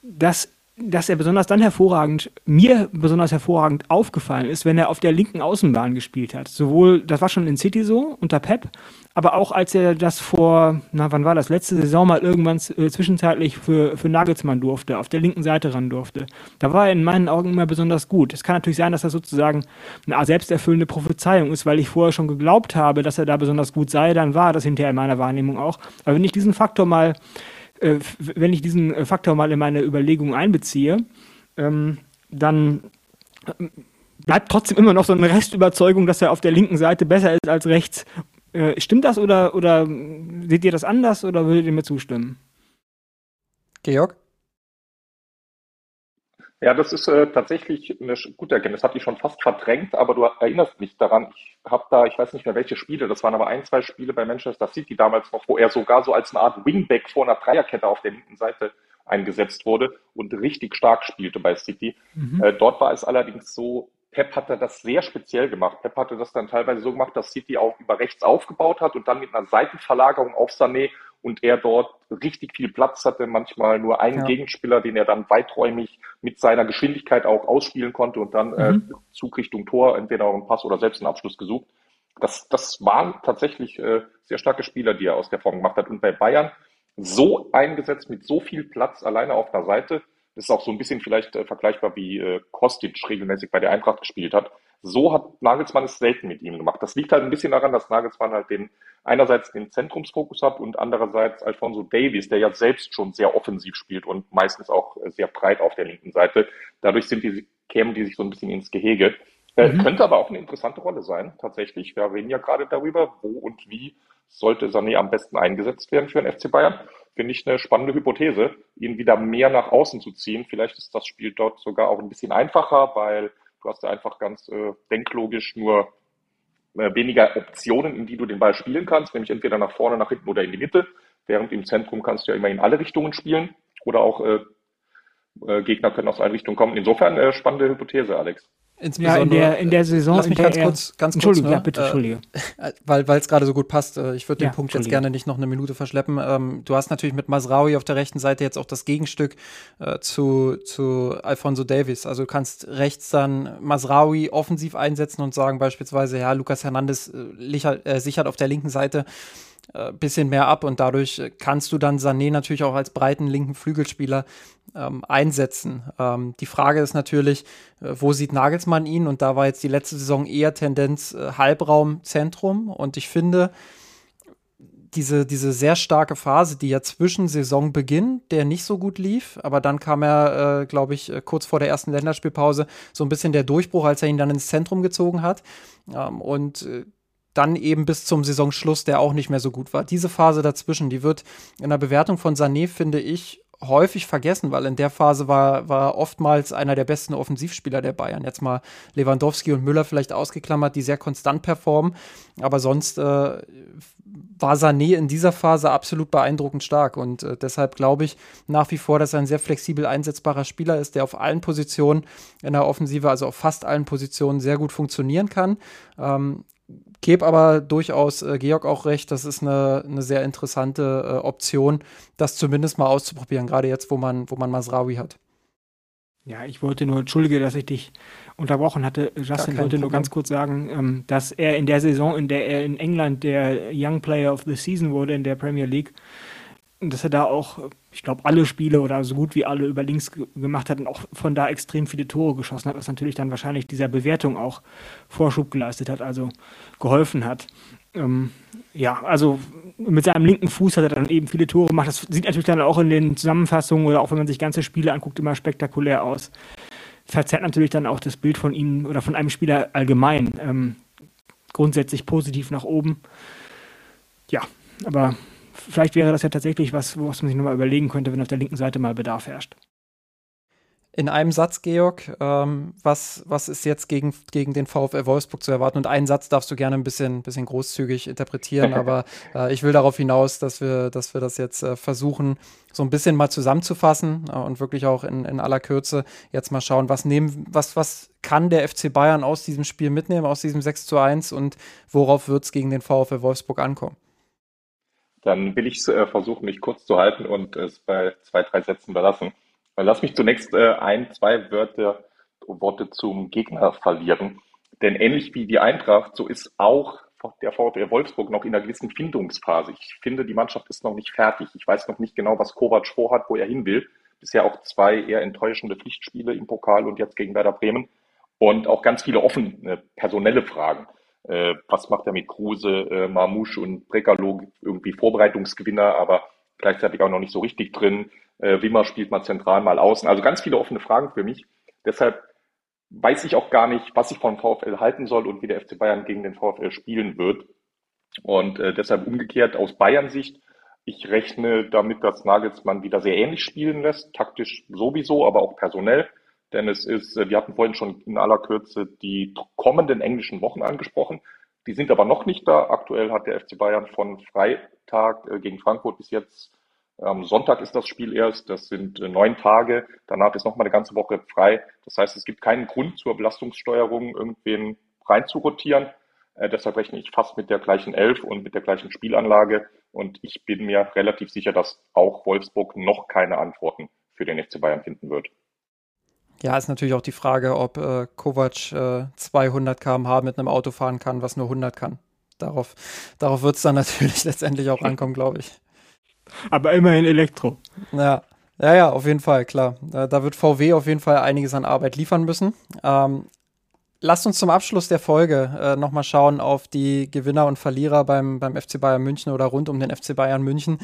Das dass er besonders dann hervorragend, mir besonders hervorragend aufgefallen ist, wenn er auf der linken Außenbahn gespielt hat. Sowohl, das war schon in City so, unter Pep, aber auch als er das vor, na, wann war das, letzte Saison mal irgendwann äh, zwischenzeitlich für, für Nagelsmann durfte, auf der linken Seite ran durfte. Da war er in meinen Augen immer besonders gut. Es kann natürlich sein, dass das sozusagen eine selbsterfüllende Prophezeiung ist, weil ich vorher schon geglaubt habe, dass er da besonders gut sei, dann war das hinterher in meiner Wahrnehmung auch. Aber wenn ich diesen Faktor mal wenn ich diesen äh, Faktor mal in meine Überlegungen einbeziehe, ähm, dann äh, bleibt trotzdem immer noch so eine Restüberzeugung, dass er auf der linken Seite besser ist als rechts. Äh, stimmt das oder, oder seht ihr das anders oder würdet ihr mir zustimmen? Georg? Ja, das ist äh, tatsächlich eine gute Erkenntnis. Hatte ich schon fast verdrängt, aber du erinnerst mich daran. Ich habe da, ich weiß nicht mehr welche Spiele, das waren aber ein, zwei Spiele bei Manchester City damals noch, wo er sogar so als eine Art Wingback vor einer Dreierkette auf der linken Seite eingesetzt wurde und richtig stark spielte bei City. Mhm. Äh, dort war es allerdings so, Pep hatte das sehr speziell gemacht. Pep hatte das dann teilweise so gemacht, dass City auch über rechts aufgebaut hat und dann mit einer Seitenverlagerung auf Sané und er dort richtig viel Platz hatte, manchmal nur einen ja. Gegenspieler, den er dann weiträumig mit seiner Geschwindigkeit auch ausspielen konnte und dann äh, mhm. äh, Zug Richtung Tor, entweder auch einen Pass oder selbst einen Abschluss gesucht. Das, das waren tatsächlich äh, sehr starke Spieler, die er aus der Form gemacht hat. Und bei Bayern so eingesetzt mit so viel Platz alleine auf der Seite, das ist auch so ein bisschen vielleicht äh, vergleichbar wie äh, Kostic regelmäßig bei der Eintracht gespielt hat. So hat Nagelsmann es selten mit ihm gemacht. Das liegt halt ein bisschen daran, dass Nagelsmann halt den einerseits den Zentrumsfokus hat und andererseits Alfonso Davies, der ja selbst schon sehr offensiv spielt und meistens auch äh, sehr breit auf der linken Seite. Dadurch sind die, kämen die sich so ein bisschen ins Gehege. Äh, mhm. Könnte aber auch eine interessante Rolle sein, tatsächlich. Wir reden ja gerade darüber, wo und wie sollte Sané am besten eingesetzt werden für den FC Bayern. Finde ich eine spannende Hypothese, ihn wieder mehr nach außen zu ziehen. Vielleicht ist das Spiel dort sogar auch ein bisschen einfacher, weil du hast ja einfach ganz äh, denklogisch nur äh, weniger Optionen, in die du den Ball spielen kannst, nämlich entweder nach vorne, nach hinten oder in die Mitte. Während im Zentrum kannst du ja immer in alle Richtungen spielen oder auch äh, äh, Gegner können aus allen Richtungen kommen. Insofern äh, spannende Hypothese, Alex. Insbesondere, ja, in der, in der Saison. Lass mich ganz kurz, ganz Entschuldigung, kurz, ne? ja, bitte, Entschuldige. Äh, weil es gerade so gut passt. Äh, ich würde den ja, Punkt jetzt gerne nicht noch eine Minute verschleppen. Ähm, du hast natürlich mit Masraui auf der rechten Seite jetzt auch das Gegenstück äh, zu, zu Alfonso Davis. Also du kannst rechts dann Masraui offensiv einsetzen und sagen beispielsweise, ja, Lukas Hernandez äh, äh sichert auf der linken Seite äh, bisschen mehr ab und dadurch kannst du dann Sané natürlich auch als breiten linken Flügelspieler ähm, einsetzen. Ähm, die Frage ist natürlich, äh, wo sieht Nagelsmann ihn? Und da war jetzt die letzte Saison eher Tendenz äh, Halbraum, Zentrum. Und ich finde, diese, diese sehr starke Phase, die ja zwischen Saisonbeginn, der nicht so gut lief, aber dann kam er, äh, glaube ich, äh, kurz vor der ersten Länderspielpause so ein bisschen der Durchbruch, als er ihn dann ins Zentrum gezogen hat. Ähm, und äh, dann eben bis zum Saisonschluss, der auch nicht mehr so gut war. Diese Phase dazwischen, die wird in der Bewertung von Sané, finde ich, häufig vergessen, weil in der Phase war, war oftmals einer der besten Offensivspieler der Bayern. Jetzt mal Lewandowski und Müller vielleicht ausgeklammert, die sehr konstant performen. Aber sonst äh, war Sané in dieser Phase absolut beeindruckend stark. Und äh, deshalb glaube ich nach wie vor, dass er ein sehr flexibel einsetzbarer Spieler ist, der auf allen Positionen in der Offensive, also auf fast allen Positionen, sehr gut funktionieren kann. Ähm, gebe aber durchaus äh, Georg auch recht, das ist eine, eine sehr interessante äh, Option, das zumindest mal auszuprobieren, gerade jetzt, wo man, wo man Masraoui hat. Ja, ich wollte nur, entschuldige, dass ich dich unterbrochen hatte. Justin wollte Problem. nur ganz kurz sagen, ähm, dass er in der Saison, in der er in England der Young Player of the Season wurde in der Premier League, dass er da auch, ich glaube, alle Spiele oder so gut wie alle über links gemacht hat und auch von da extrem viele Tore geschossen hat, was natürlich dann wahrscheinlich dieser Bewertung auch Vorschub geleistet hat, also geholfen hat. Ähm, ja, also mit seinem linken Fuß hat er dann eben viele Tore gemacht. Das sieht natürlich dann auch in den Zusammenfassungen oder auch wenn man sich ganze Spiele anguckt, immer spektakulär aus. Verzerrt natürlich dann auch das Bild von ihm oder von einem Spieler allgemein. Ähm, grundsätzlich positiv nach oben. Ja, aber vielleicht wäre das ja tatsächlich was, was man sich nochmal überlegen könnte, wenn auf der linken Seite mal Bedarf herrscht. In einem Satz, Georg, ähm, was, was ist jetzt gegen, gegen den VfL Wolfsburg zu erwarten? Und einen Satz darfst du gerne ein bisschen, bisschen großzügig interpretieren, aber äh, ich will darauf hinaus, dass wir, dass wir das jetzt äh, versuchen, so ein bisschen mal zusammenzufassen äh, und wirklich auch in, in aller Kürze jetzt mal schauen, was nehmen, was, was kann der FC Bayern aus diesem Spiel mitnehmen, aus diesem 6 zu 1 und worauf wird es gegen den VfL Wolfsburg ankommen? Dann will ich äh, versuchen, mich kurz zu halten und es bei zwei, drei Sätzen belassen. Lass mich zunächst äh, ein, zwei Wörter, Worte zum Gegner verlieren. Denn ähnlich wie die Eintracht, so ist auch der VfL Wolfsburg noch in einer gewissen Findungsphase. Ich finde, die Mannschaft ist noch nicht fertig. Ich weiß noch nicht genau, was Kovac vorhat, wo er hin will. Bisher auch zwei eher enttäuschende Pflichtspiele im Pokal und jetzt gegen Werder Bremen. Und auch ganz viele offene personelle Fragen. Äh, was macht er mit Kruse, äh, Marmouche und Brekalo irgendwie Vorbereitungsgewinner, aber gleichzeitig auch noch nicht so richtig drin. Äh, Wimmer spielt mal zentral, mal außen. Also ganz viele offene Fragen für mich. Deshalb weiß ich auch gar nicht, was ich von VfL halten soll und wie der FC Bayern gegen den VfL spielen wird. Und äh, deshalb umgekehrt aus Bayern-Sicht, ich rechne damit, dass Nagelsmann wieder sehr ähnlich spielen lässt, taktisch sowieso, aber auch personell. Denn es ist, wir hatten vorhin schon in aller Kürze die kommenden englischen Wochen angesprochen. Die sind aber noch nicht da. Aktuell hat der FC Bayern von Freitag äh, gegen Frankfurt bis jetzt, am Sonntag ist das Spiel erst, das sind äh, neun Tage. Danach ist nochmal eine ganze Woche frei. Das heißt, es gibt keinen Grund zur Belastungssteuerung, irgendwen reinzurotieren. Äh, deshalb rechne ich fast mit der gleichen Elf und mit der gleichen Spielanlage. Und ich bin mir relativ sicher, dass auch Wolfsburg noch keine Antworten für den FC Bayern finden wird. Ja, ist natürlich auch die Frage, ob äh, Kovac äh, 200 km/h mit einem Auto fahren kann, was nur 100 kann. Darauf, darauf wird es dann natürlich letztendlich auch ankommen, glaube ich. Aber immerhin Elektro. Ja. Ja, ja, auf jeden Fall, klar. Da wird VW auf jeden Fall einiges an Arbeit liefern müssen. Ähm, Lasst uns zum Abschluss der Folge äh, nochmal schauen auf die Gewinner und Verlierer beim, beim FC Bayern München oder rund um den FC Bayern München.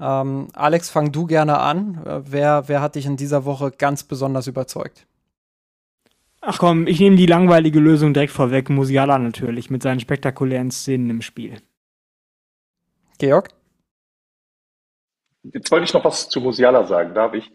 Ähm, Alex, fang du gerne an. Äh, wer, wer hat dich in dieser Woche ganz besonders überzeugt? Ach komm, ich nehme die langweilige Lösung direkt vorweg. Musiala natürlich mit seinen spektakulären Szenen im Spiel. Georg? Jetzt wollte ich noch was zu Musiala sagen, darf ich?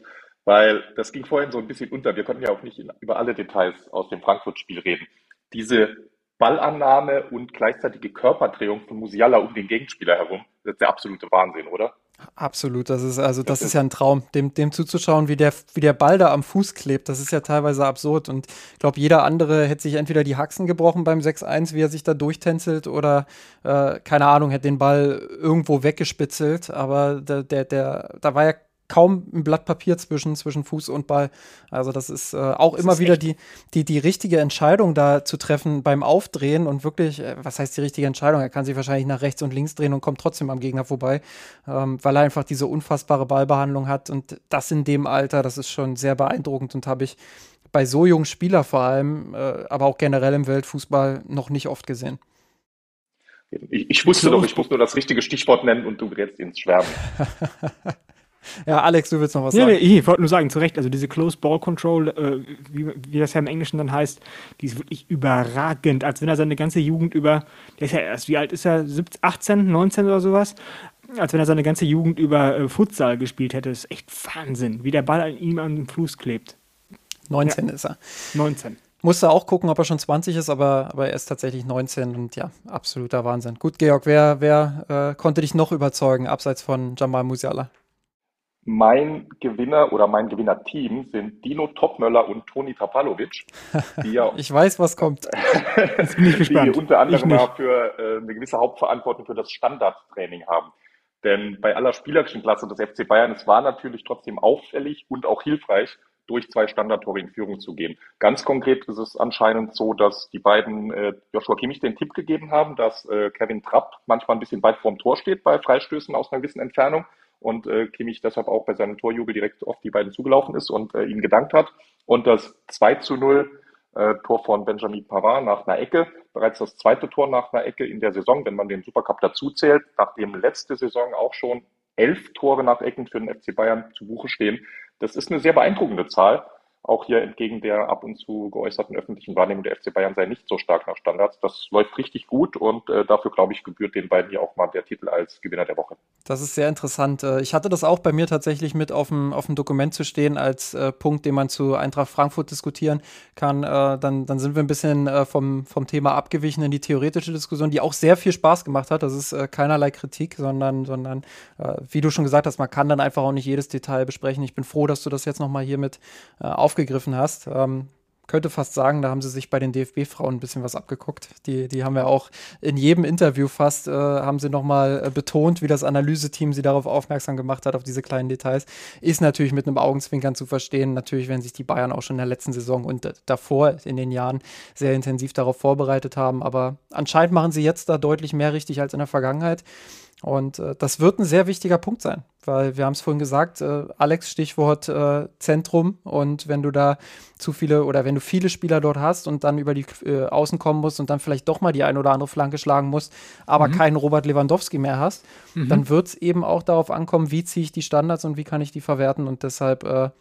Weil das ging vorhin so ein bisschen unter. Wir konnten ja auch nicht über alle Details aus dem Frankfurt-Spiel reden. Diese Ballannahme und gleichzeitige Körperdrehung von Musiala um den Gegenspieler herum, das ist der absolute Wahnsinn, oder? Absolut, das ist also das, das ist ja ein Traum, dem, dem zuzuschauen, wie der, wie der Ball da am Fuß klebt. Das ist ja teilweise absurd. Und ich glaube, jeder andere hätte sich entweder die Haxen gebrochen beim 6-1, wie er sich da durchtänzelt, oder äh, keine Ahnung, hätte den Ball irgendwo weggespitzelt. Aber der, der, der, da war ja kaum ein Blatt Papier zwischen, zwischen Fuß und Ball. Also das ist äh, auch das immer ist wieder die, die, die richtige Entscheidung da zu treffen beim Aufdrehen und wirklich, äh, was heißt die richtige Entscheidung? Er kann sich wahrscheinlich nach rechts und links drehen und kommt trotzdem am Gegner vorbei, ähm, weil er einfach diese unfassbare Ballbehandlung hat und das in dem Alter, das ist schon sehr beeindruckend und habe ich bei so jungen Spielern vor allem, äh, aber auch generell im Weltfußball noch nicht oft gesehen. Ich, ich wusste doch, ich muss nur das richtige Stichwort nennen und du gerätst ins Schwärmen. Ja, Alex, du willst noch was nee, sagen? Nee, ich wollte nur sagen, zu Recht, also diese Close Ball Control, äh, wie, wie, das ja im Englischen dann heißt, die ist wirklich überragend, als wenn er seine ganze Jugend über, der ist ja erst, wie alt ist er, 17, 18, 19 oder sowas? Als wenn er seine ganze Jugend über äh, Futsal gespielt hätte. Das ist echt Wahnsinn, wie der Ball an ihm an dem Fuß klebt. 19 ja. ist er. 19. Musste auch gucken, ob er schon 20 ist, aber, aber er ist tatsächlich 19 und ja, absoluter Wahnsinn. Gut, Georg, wer, wer äh, konnte dich noch überzeugen, abseits von Jamal Musiala? Mein Gewinner oder mein Gewinnerteam sind Dino Topmöller und Toni Tapalovic. Die ja, ich weiß, was kommt. Jetzt bin ich gespannt. Die unter anderem mal für äh, eine gewisse Hauptverantwortung für das Standardtraining haben. Denn bei aller spielerischen Klasse des FC Bayern, es war natürlich trotzdem auffällig und auch hilfreich, durch zwei Standardtore in Führung zu gehen. Ganz konkret ist es anscheinend so, dass die beiden äh, Joshua Kimmich den Tipp gegeben haben, dass äh, Kevin Trapp manchmal ein bisschen weit vorm Tor steht bei Freistößen aus einer gewissen Entfernung und äh, Kimmich deshalb auch bei seinem Torjubel direkt auf die beiden zugelaufen ist und äh, ihnen gedankt hat. Und das 2 zu 0 äh, Tor von Benjamin Pavard nach einer Ecke, bereits das zweite Tor nach einer Ecke in der Saison, wenn man den Supercup dazu zählt, nachdem letzte Saison auch schon elf Tore nach Ecken für den FC Bayern zu Buche stehen. Das ist eine sehr beeindruckende Zahl auch hier entgegen der ab und zu geäußerten öffentlichen Wahrnehmung der FC Bayern sei nicht so stark nach Standards. Das läuft richtig gut und äh, dafür, glaube ich, gebührt den beiden hier auch mal der Titel als Gewinner der Woche. Das ist sehr interessant. Äh, ich hatte das auch bei mir tatsächlich mit auf dem, auf dem Dokument zu stehen als äh, Punkt, den man zu Eintracht Frankfurt diskutieren kann. Äh, dann, dann sind wir ein bisschen äh, vom, vom Thema abgewichen in die theoretische Diskussion, die auch sehr viel Spaß gemacht hat. Das ist äh, keinerlei Kritik, sondern, sondern wie du schon gesagt hast, man kann dann einfach auch nicht jedes Detail besprechen. Ich bin froh, dass du das jetzt nochmal hier mit auf aufgegriffen hast. Ähm, könnte fast sagen, da haben sie sich bei den DFB-Frauen ein bisschen was abgeguckt. Die, die haben ja auch in jedem Interview fast, äh, haben sie nochmal äh, betont, wie das Analyseteam sie darauf aufmerksam gemacht hat, auf diese kleinen Details. Ist natürlich mit einem Augenzwinkern zu verstehen. Natürlich, wenn sich die Bayern auch schon in der letzten Saison und davor in den Jahren sehr intensiv darauf vorbereitet haben. Aber anscheinend machen sie jetzt da deutlich mehr richtig als in der Vergangenheit. Und äh, das wird ein sehr wichtiger Punkt sein, weil wir haben es vorhin gesagt, äh, Alex, Stichwort äh, Zentrum. Und wenn du da zu viele oder wenn du viele Spieler dort hast und dann über die äh, Außen kommen musst und dann vielleicht doch mal die ein oder andere Flanke schlagen musst, aber mhm. keinen Robert Lewandowski mehr hast, mhm. dann wird es eben auch darauf ankommen, wie ziehe ich die Standards und wie kann ich die verwerten. Und deshalb, äh,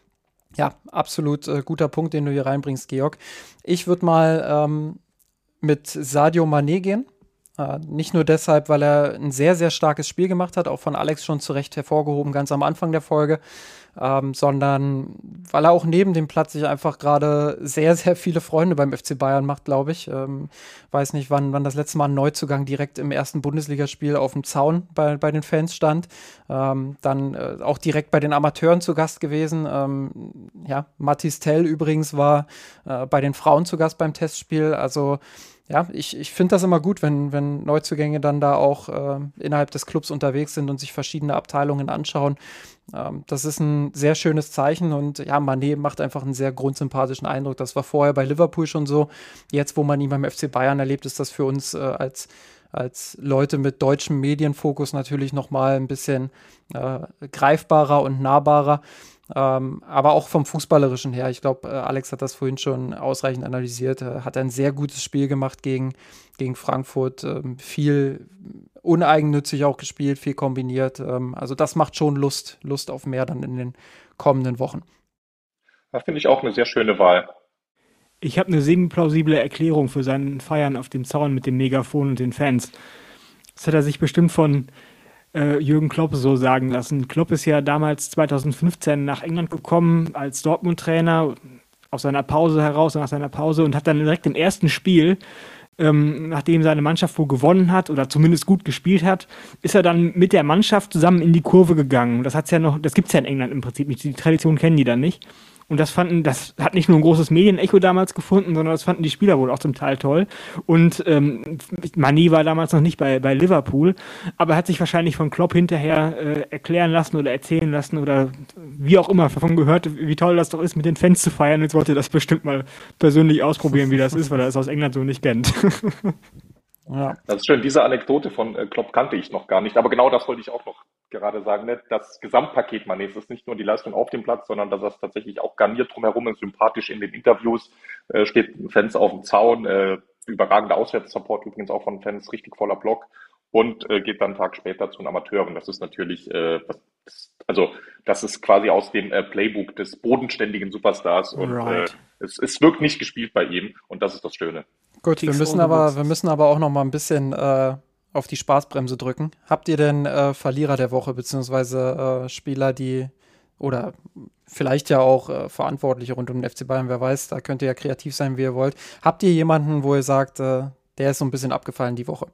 ja, absolut äh, guter Punkt, den du hier reinbringst, Georg. Ich würde mal ähm, mit Sadio Mané gehen nicht nur deshalb, weil er ein sehr, sehr starkes Spiel gemacht hat, auch von Alex schon zu Recht hervorgehoben, ganz am Anfang der Folge, ähm, sondern weil er auch neben dem Platz sich einfach gerade sehr, sehr viele Freunde beim FC Bayern macht, glaube ich. Ähm, weiß nicht, wann, wann das letzte Mal ein Neuzugang direkt im ersten Bundesligaspiel auf dem Zaun bei, bei den Fans stand. Ähm, dann äh, auch direkt bei den Amateuren zu Gast gewesen. Ähm, ja, Mathis Tell übrigens war äh, bei den Frauen zu Gast beim Testspiel. Also ja, ich, ich finde das immer gut, wenn, wenn Neuzugänge dann da auch äh, innerhalb des Clubs unterwegs sind und sich verschiedene Abteilungen anschauen. Ähm, das ist ein sehr schönes Zeichen und ja, Manet macht einfach einen sehr grundsympathischen Eindruck. Das war vorher bei Liverpool schon so. Jetzt, wo man ihn beim FC Bayern erlebt, ist das für uns äh, als als Leute mit deutschem Medienfokus natürlich noch mal ein bisschen äh, greifbarer und nahbarer. Ähm, aber auch vom Fußballerischen her. Ich glaube, äh, Alex hat das vorhin schon ausreichend analysiert. Äh, hat ein sehr gutes Spiel gemacht gegen, gegen Frankfurt. Ähm, viel uneigennützig auch gespielt, viel kombiniert. Ähm, also das macht schon Lust, Lust auf mehr dann in den kommenden Wochen. Das finde ich auch eine sehr schöne Wahl. Ich habe eine semi-plausible Erklärung für seinen Feiern auf dem Zaun mit dem Megafon und den Fans. Das hat er sich bestimmt von äh, Jürgen Klopp so sagen lassen. Klopp ist ja damals 2015 nach England gekommen als Dortmund-Trainer aus seiner Pause heraus, nach seiner Pause und hat dann direkt im ersten Spiel ähm, nachdem seine Mannschaft wohl gewonnen hat oder zumindest gut gespielt hat, ist er dann mit der Mannschaft zusammen in die Kurve gegangen. Das hat's ja noch, das gibt's ja in England im Prinzip nicht. Die Tradition kennen die dann nicht. Und das fanden, das hat nicht nur ein großes Medienecho damals gefunden, sondern das fanden die Spieler wohl auch zum Teil toll. Und ähm, Mani war damals noch nicht bei, bei Liverpool, aber hat sich wahrscheinlich von Klopp hinterher äh, erklären lassen oder erzählen lassen oder wie auch immer davon gehört, wie toll das doch ist, mit den Fans zu feiern. Jetzt wollte er das bestimmt mal persönlich ausprobieren, wie das ist, weil er es aus England so nicht kennt. Ja. Das ist schön. Diese Anekdote von äh, Klopp kannte ich noch gar nicht. Aber genau das wollte ich auch noch gerade sagen. Ne? Das Gesamtpaket Manets ist nicht nur die Leistung auf dem Platz, sondern dass das tatsächlich auch garniert drumherum ist, sympathisch in den Interviews, äh, steht Fans auf dem Zaun, äh, überragender Auswärtssupport übrigens auch von Fans, richtig voller Block und äh, geht dann einen Tag später zu den Amateuren. Das ist natürlich, äh, was, also das ist quasi aus dem äh, Playbook des bodenständigen Superstars und right. äh, es, es wirkt nicht gespielt bei ihm und das ist das Schöne. Gut, wir müssen aber, wir müssen aber auch noch mal ein bisschen äh, auf die Spaßbremse drücken. Habt ihr denn äh, Verlierer der Woche, beziehungsweise äh, Spieler, die oder vielleicht ja auch äh, Verantwortliche rund um den FC Bayern, wer weiß, da könnt ihr ja kreativ sein, wie ihr wollt. Habt ihr jemanden, wo ihr sagt, äh, der ist so ein bisschen abgefallen die Woche?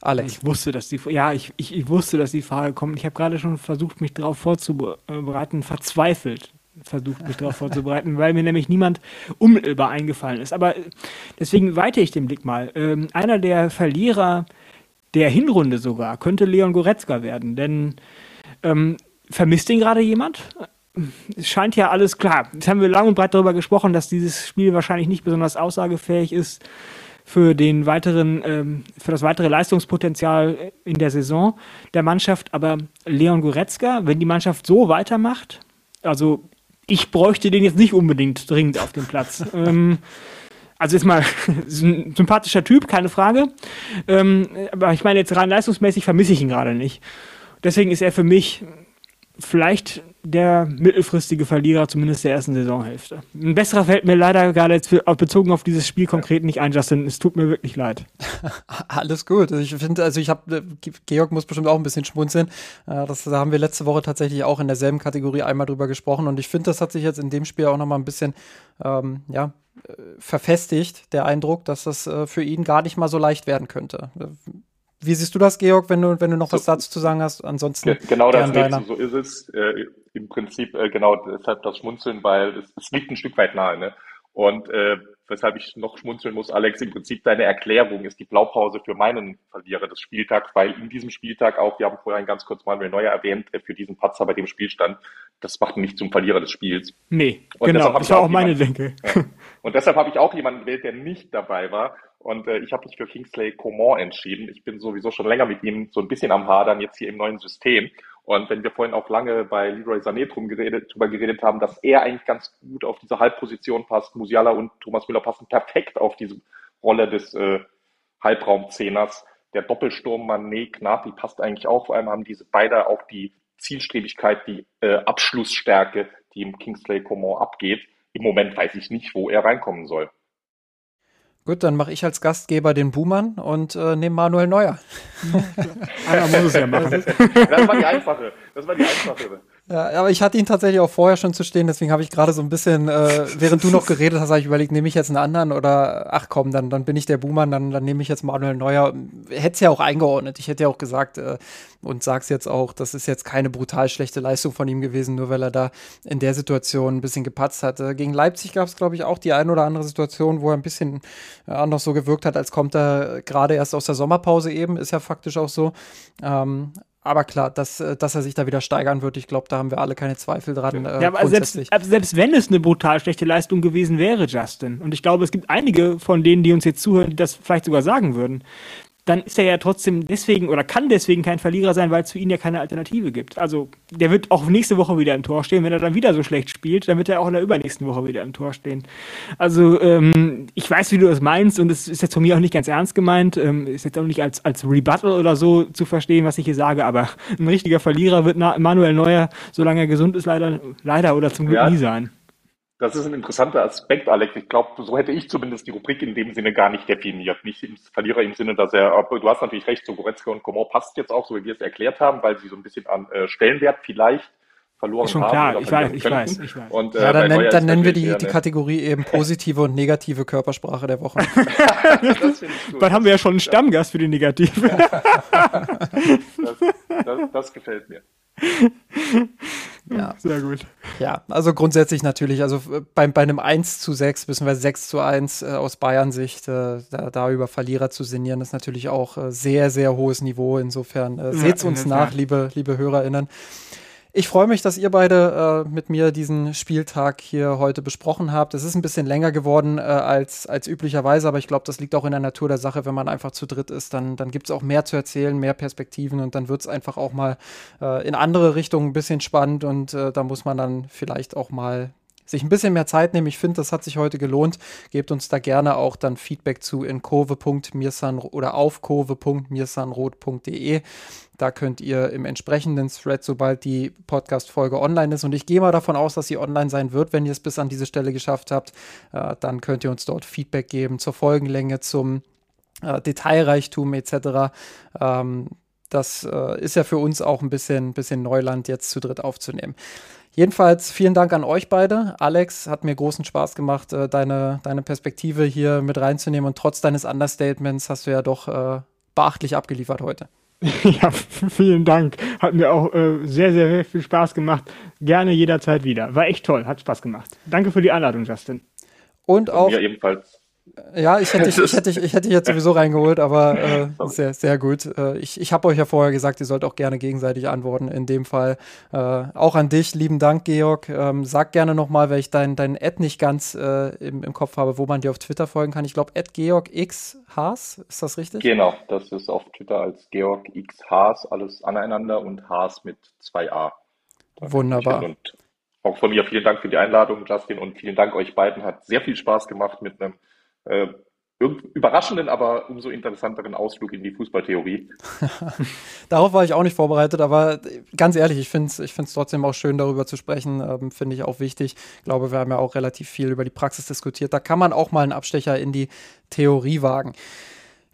Alex. Ich wusste, dass die, ja, ich, ich, ich wusste, dass die Frage kommt. Ich habe gerade schon versucht, mich darauf vorzubereiten, verzweifelt versucht, mich darauf vorzubereiten, weil mir nämlich niemand unmittelbar eingefallen ist. Aber äh, deswegen weite ich den Blick mal. Ähm, einer der Verlierer der Hinrunde sogar könnte Leon Goretzka werden, denn ähm, vermisst ihn gerade jemand? Es scheint ja alles klar. Jetzt haben wir lang und breit darüber gesprochen, dass dieses Spiel wahrscheinlich nicht besonders aussagefähig ist für den weiteren, ähm, für das weitere Leistungspotenzial in der Saison der Mannschaft. Aber Leon Goretzka, wenn die Mannschaft so weitermacht, also ich bräuchte den jetzt nicht unbedingt dringend auf dem Platz. ähm, also ist mal ein sympathischer Typ, keine Frage. Ähm, aber ich meine, jetzt rein leistungsmäßig vermisse ich ihn gerade nicht. Deswegen ist er für mich vielleicht der mittelfristige Verlierer, zumindest der ersten Saisonhälfte. Ein besserer fällt mir leider gerade jetzt bezogen auf dieses Spiel konkret nicht ein, Justin. Es tut mir wirklich leid. Alles gut. Ich finde, also ich habe, Georg muss bestimmt auch ein bisschen schmunzeln. Äh, das, da haben wir letzte Woche tatsächlich auch in derselben Kategorie einmal drüber gesprochen und ich finde, das hat sich jetzt in dem Spiel auch nochmal ein bisschen, ähm, ja, äh, verfestigt, der Eindruck, dass das äh, für ihn gar nicht mal so leicht werden könnte. Wie siehst du das, Georg, wenn du, wenn du noch so, was dazu zu sagen hast? Ansonsten. Ge genau das deiner. so ist es. Äh, Im Prinzip äh, genau deshalb das Schmunzeln, weil es, es liegt ein Stück weit nahe. Ne? Und äh, weshalb ich noch schmunzeln muss, Alex, im Prinzip deine Erklärung ist die Blaupause für meinen Verlierer des Spieltags, weil in diesem Spieltag auch, wir haben vorhin ganz kurz Manuel Neuer erwähnt, äh, für diesen Patzer bei dem Spielstand, das macht ihn nicht zum Verlierer des Spiels. Nee, Und genau, das war auch meine Denke. Ja. Und deshalb habe ich auch jemanden gewählt, der nicht dabei war. Und äh, ich habe mich für Kingsley Coman entschieden. Ich bin sowieso schon länger mit ihm so ein bisschen am Hadern jetzt hier im neuen System. Und wenn wir vorhin auch lange bei Leroy Sané drum geredet, drüber geredet haben, dass er eigentlich ganz gut auf diese Halbposition passt, Musiala und Thomas Müller passen perfekt auf diese Rolle des äh, Halbraumzehners. Der Doppelsturm Mané, Gnabry passt eigentlich auch. Vor allem haben diese beide auch die Zielstrebigkeit, die äh, Abschlussstärke, die im Kingsley Coman abgeht. Im Moment weiß ich nicht, wo er reinkommen soll. Gut, dann mache ich als Gastgeber den Buhmann und äh, nehme Manuel Neuer. Einer muss es ja machen. Das war die einfache. Das war die einfache. Ja, aber ich hatte ihn tatsächlich auch vorher schon zu stehen, deswegen habe ich gerade so ein bisschen, äh, während du noch geredet hast, habe ich überlegt, nehme ich jetzt einen anderen oder ach komm, dann, dann bin ich der Buhmann, dann, dann nehme ich jetzt Manuel Neuer. Hätte es ja auch eingeordnet. Ich hätte ja auch gesagt äh, und sag's jetzt auch, das ist jetzt keine brutal schlechte Leistung von ihm gewesen, nur weil er da in der Situation ein bisschen gepatzt hatte. Gegen Leipzig gab es, glaube ich, auch die eine oder andere Situation, wo er ein bisschen ja, noch so gewirkt hat, als kommt er gerade erst aus der Sommerpause eben, ist ja faktisch auch so. Ähm, aber klar, dass, äh, dass er sich da wieder steigern wird, ich glaube, da haben wir alle keine Zweifel dran. Äh, ja, aber selbst, selbst wenn es eine brutal schlechte Leistung gewesen wäre, Justin, und ich glaube, es gibt einige von denen, die uns jetzt zuhören, die das vielleicht sogar sagen würden, dann ist er ja trotzdem deswegen oder kann deswegen kein Verlierer sein, weil es für ihn ja keine Alternative gibt. Also der wird auch nächste Woche wieder im Tor stehen. Wenn er dann wieder so schlecht spielt, dann wird er auch in der übernächsten Woche wieder im Tor stehen. Also ähm, ich weiß, wie du das meinst und es ist jetzt von mir auch nicht ganz ernst gemeint. Ähm, ist jetzt auch nicht als, als Rebuttal oder so zu verstehen, was ich hier sage, aber ein richtiger Verlierer wird Manuel Neuer, solange er gesund ist, leider, leider oder zum Glück ja. nie sein. Das ist ein interessanter Aspekt, Alex. Ich glaube, so hätte ich zumindest die Rubrik in dem Sinne gar nicht definiert. Nicht im Verlierer im Sinne, dass er, du hast natürlich recht, so Goretzka und Coman passt jetzt auch, so wie wir es erklärt haben, weil sie so ein bisschen an äh, Stellenwert vielleicht verloren ist schon haben. Klar, ich weiß, ich weiß, ich weiß. Und, äh, ja, dann, nenn, dann nennen wir die, die Kategorie eben positive und negative Körpersprache der Woche. dann haben wir ja schon einen Stammgast für die negative. das, das, das gefällt mir. Ja. Sehr gut. Ja, also grundsätzlich natürlich, also bei, bei einem 1 zu 6 bzw. 6 zu 1 äh, aus Bayern-Sicht, äh, da, da, über Verlierer zu sinnieren, ist natürlich auch äh, sehr, sehr hohes Niveau. Insofern äh, seht uns ja, nach, liebe, liebe HörerInnen. Ich freue mich, dass ihr beide äh, mit mir diesen Spieltag hier heute besprochen habt. Es ist ein bisschen länger geworden äh, als, als üblicherweise, aber ich glaube, das liegt auch in der Natur der Sache. Wenn man einfach zu dritt ist, dann, dann gibt es auch mehr zu erzählen, mehr Perspektiven und dann wird es einfach auch mal äh, in andere Richtungen ein bisschen spannend und äh, da muss man dann vielleicht auch mal sich ein bisschen mehr Zeit nehmen. Ich finde, das hat sich heute gelohnt. Gebt uns da gerne auch dann Feedback zu in kurve.mirsan oder auf kurve.mirsanrot.de. Da könnt ihr im entsprechenden Thread, sobald die Podcast-Folge online ist, und ich gehe mal davon aus, dass sie online sein wird, wenn ihr es bis an diese Stelle geschafft habt, äh, dann könnt ihr uns dort Feedback geben zur Folgenlänge, zum äh, Detailreichtum etc. Ähm, das äh, ist ja für uns auch ein bisschen, bisschen Neuland, jetzt zu dritt aufzunehmen. Jedenfalls vielen Dank an euch beide. Alex, hat mir großen Spaß gemacht, äh, deine, deine Perspektive hier mit reinzunehmen. Und trotz deines Understatements hast du ja doch äh, beachtlich abgeliefert heute. Ja, vielen Dank. Hat mir auch äh, sehr, sehr, sehr viel Spaß gemacht. Gerne jederzeit wieder. War echt toll, hat Spaß gemacht. Danke für die Einladung, Justin. Und auch. Mir ebenfalls. Ja, ich hätte, ich, ich, hätte, ich hätte jetzt sowieso reingeholt, aber äh, sehr, sehr gut. Äh, ich ich habe euch ja vorher gesagt, ihr sollt auch gerne gegenseitig antworten. In dem Fall äh, auch an dich, lieben Dank, Georg. Ähm, sag gerne nochmal, weil ich dein, dein Ad nicht ganz äh, im, im Kopf habe, wo man dir auf Twitter folgen kann. Ich glaube, Ad Georg X Haas, ist das richtig? Genau, das ist auf Twitter als Georg X Haas, alles aneinander und Haas mit 2a. Wunderbar. Und auch von mir vielen Dank für die Einladung, Justin, und vielen Dank euch beiden. Hat sehr viel Spaß gemacht mit einem äh, überraschenden, aber umso interessanteren Ausflug in die Fußballtheorie. Darauf war ich auch nicht vorbereitet, aber ganz ehrlich, ich finde es ich trotzdem auch schön, darüber zu sprechen. Ähm, finde ich auch wichtig. Ich glaube, wir haben ja auch relativ viel über die Praxis diskutiert. Da kann man auch mal einen Abstecher in die Theorie wagen.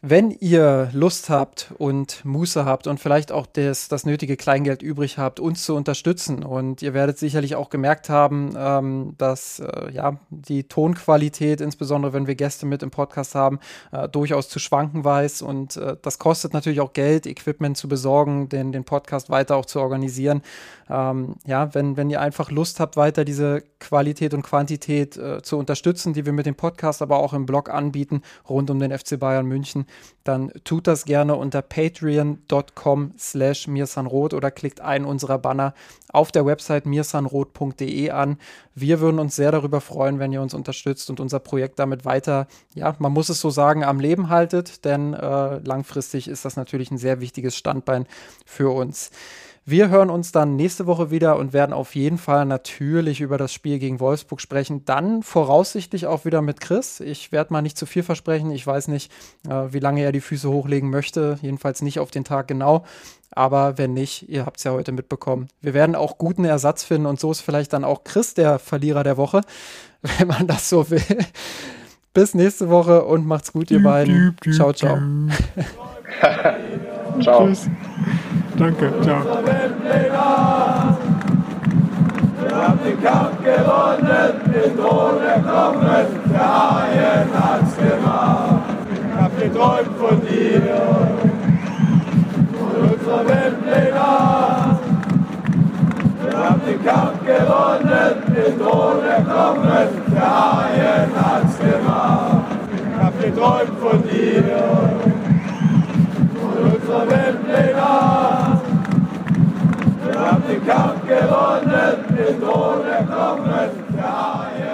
Wenn ihr Lust habt und Muße habt und vielleicht auch das, das nötige Kleingeld übrig habt, uns zu unterstützen und ihr werdet sicherlich auch gemerkt haben, ähm, dass äh, ja, die Tonqualität, insbesondere wenn wir Gäste mit im Podcast haben, äh, durchaus zu schwanken weiß und äh, das kostet natürlich auch Geld, Equipment zu besorgen, den, den Podcast weiter auch zu organisieren. Ähm, ja, wenn, wenn ihr einfach Lust habt, weiter diese Qualität und Quantität äh, zu unterstützen, die wir mit dem Podcast, aber auch im Blog anbieten, rund um den FC Bayern München, dann tut das gerne unter patreon.com slash mirsanrot oder klickt einen unserer Banner auf der Website mirsanrot.de an. Wir würden uns sehr darüber freuen, wenn ihr uns unterstützt und unser Projekt damit weiter, ja, man muss es so sagen, am Leben haltet, denn äh, langfristig ist das natürlich ein sehr wichtiges Standbein für uns. Wir hören uns dann nächste Woche wieder und werden auf jeden Fall natürlich über das Spiel gegen Wolfsburg sprechen. Dann voraussichtlich auch wieder mit Chris. Ich werde mal nicht zu viel versprechen. Ich weiß nicht, äh, wie lange er die Füße hochlegen möchte. Jedenfalls nicht auf den Tag genau. Aber wenn nicht, ihr habt es ja heute mitbekommen. Wir werden auch guten Ersatz finden und so ist vielleicht dann auch Chris der Verlierer der Woche, wenn man das so will. Bis nächste Woche und macht's gut, ihr beiden. Ciao, ciao. ciao. Tschüss. Danke, ciao. Wir haben den Kampf gewonnen, den Thron erkommen, der Haien hat's gemacht. Ich hab geträumt von dir, von unserer Weltpläne. Wir haben den Kampf gewonnen, den Thron erkommen, der Haien hat's gemacht. Ich hab geträumt von dir, von unserer Weltpläne. Wir haben den Kampf gewonnen, den Tod erklommen, der Eier.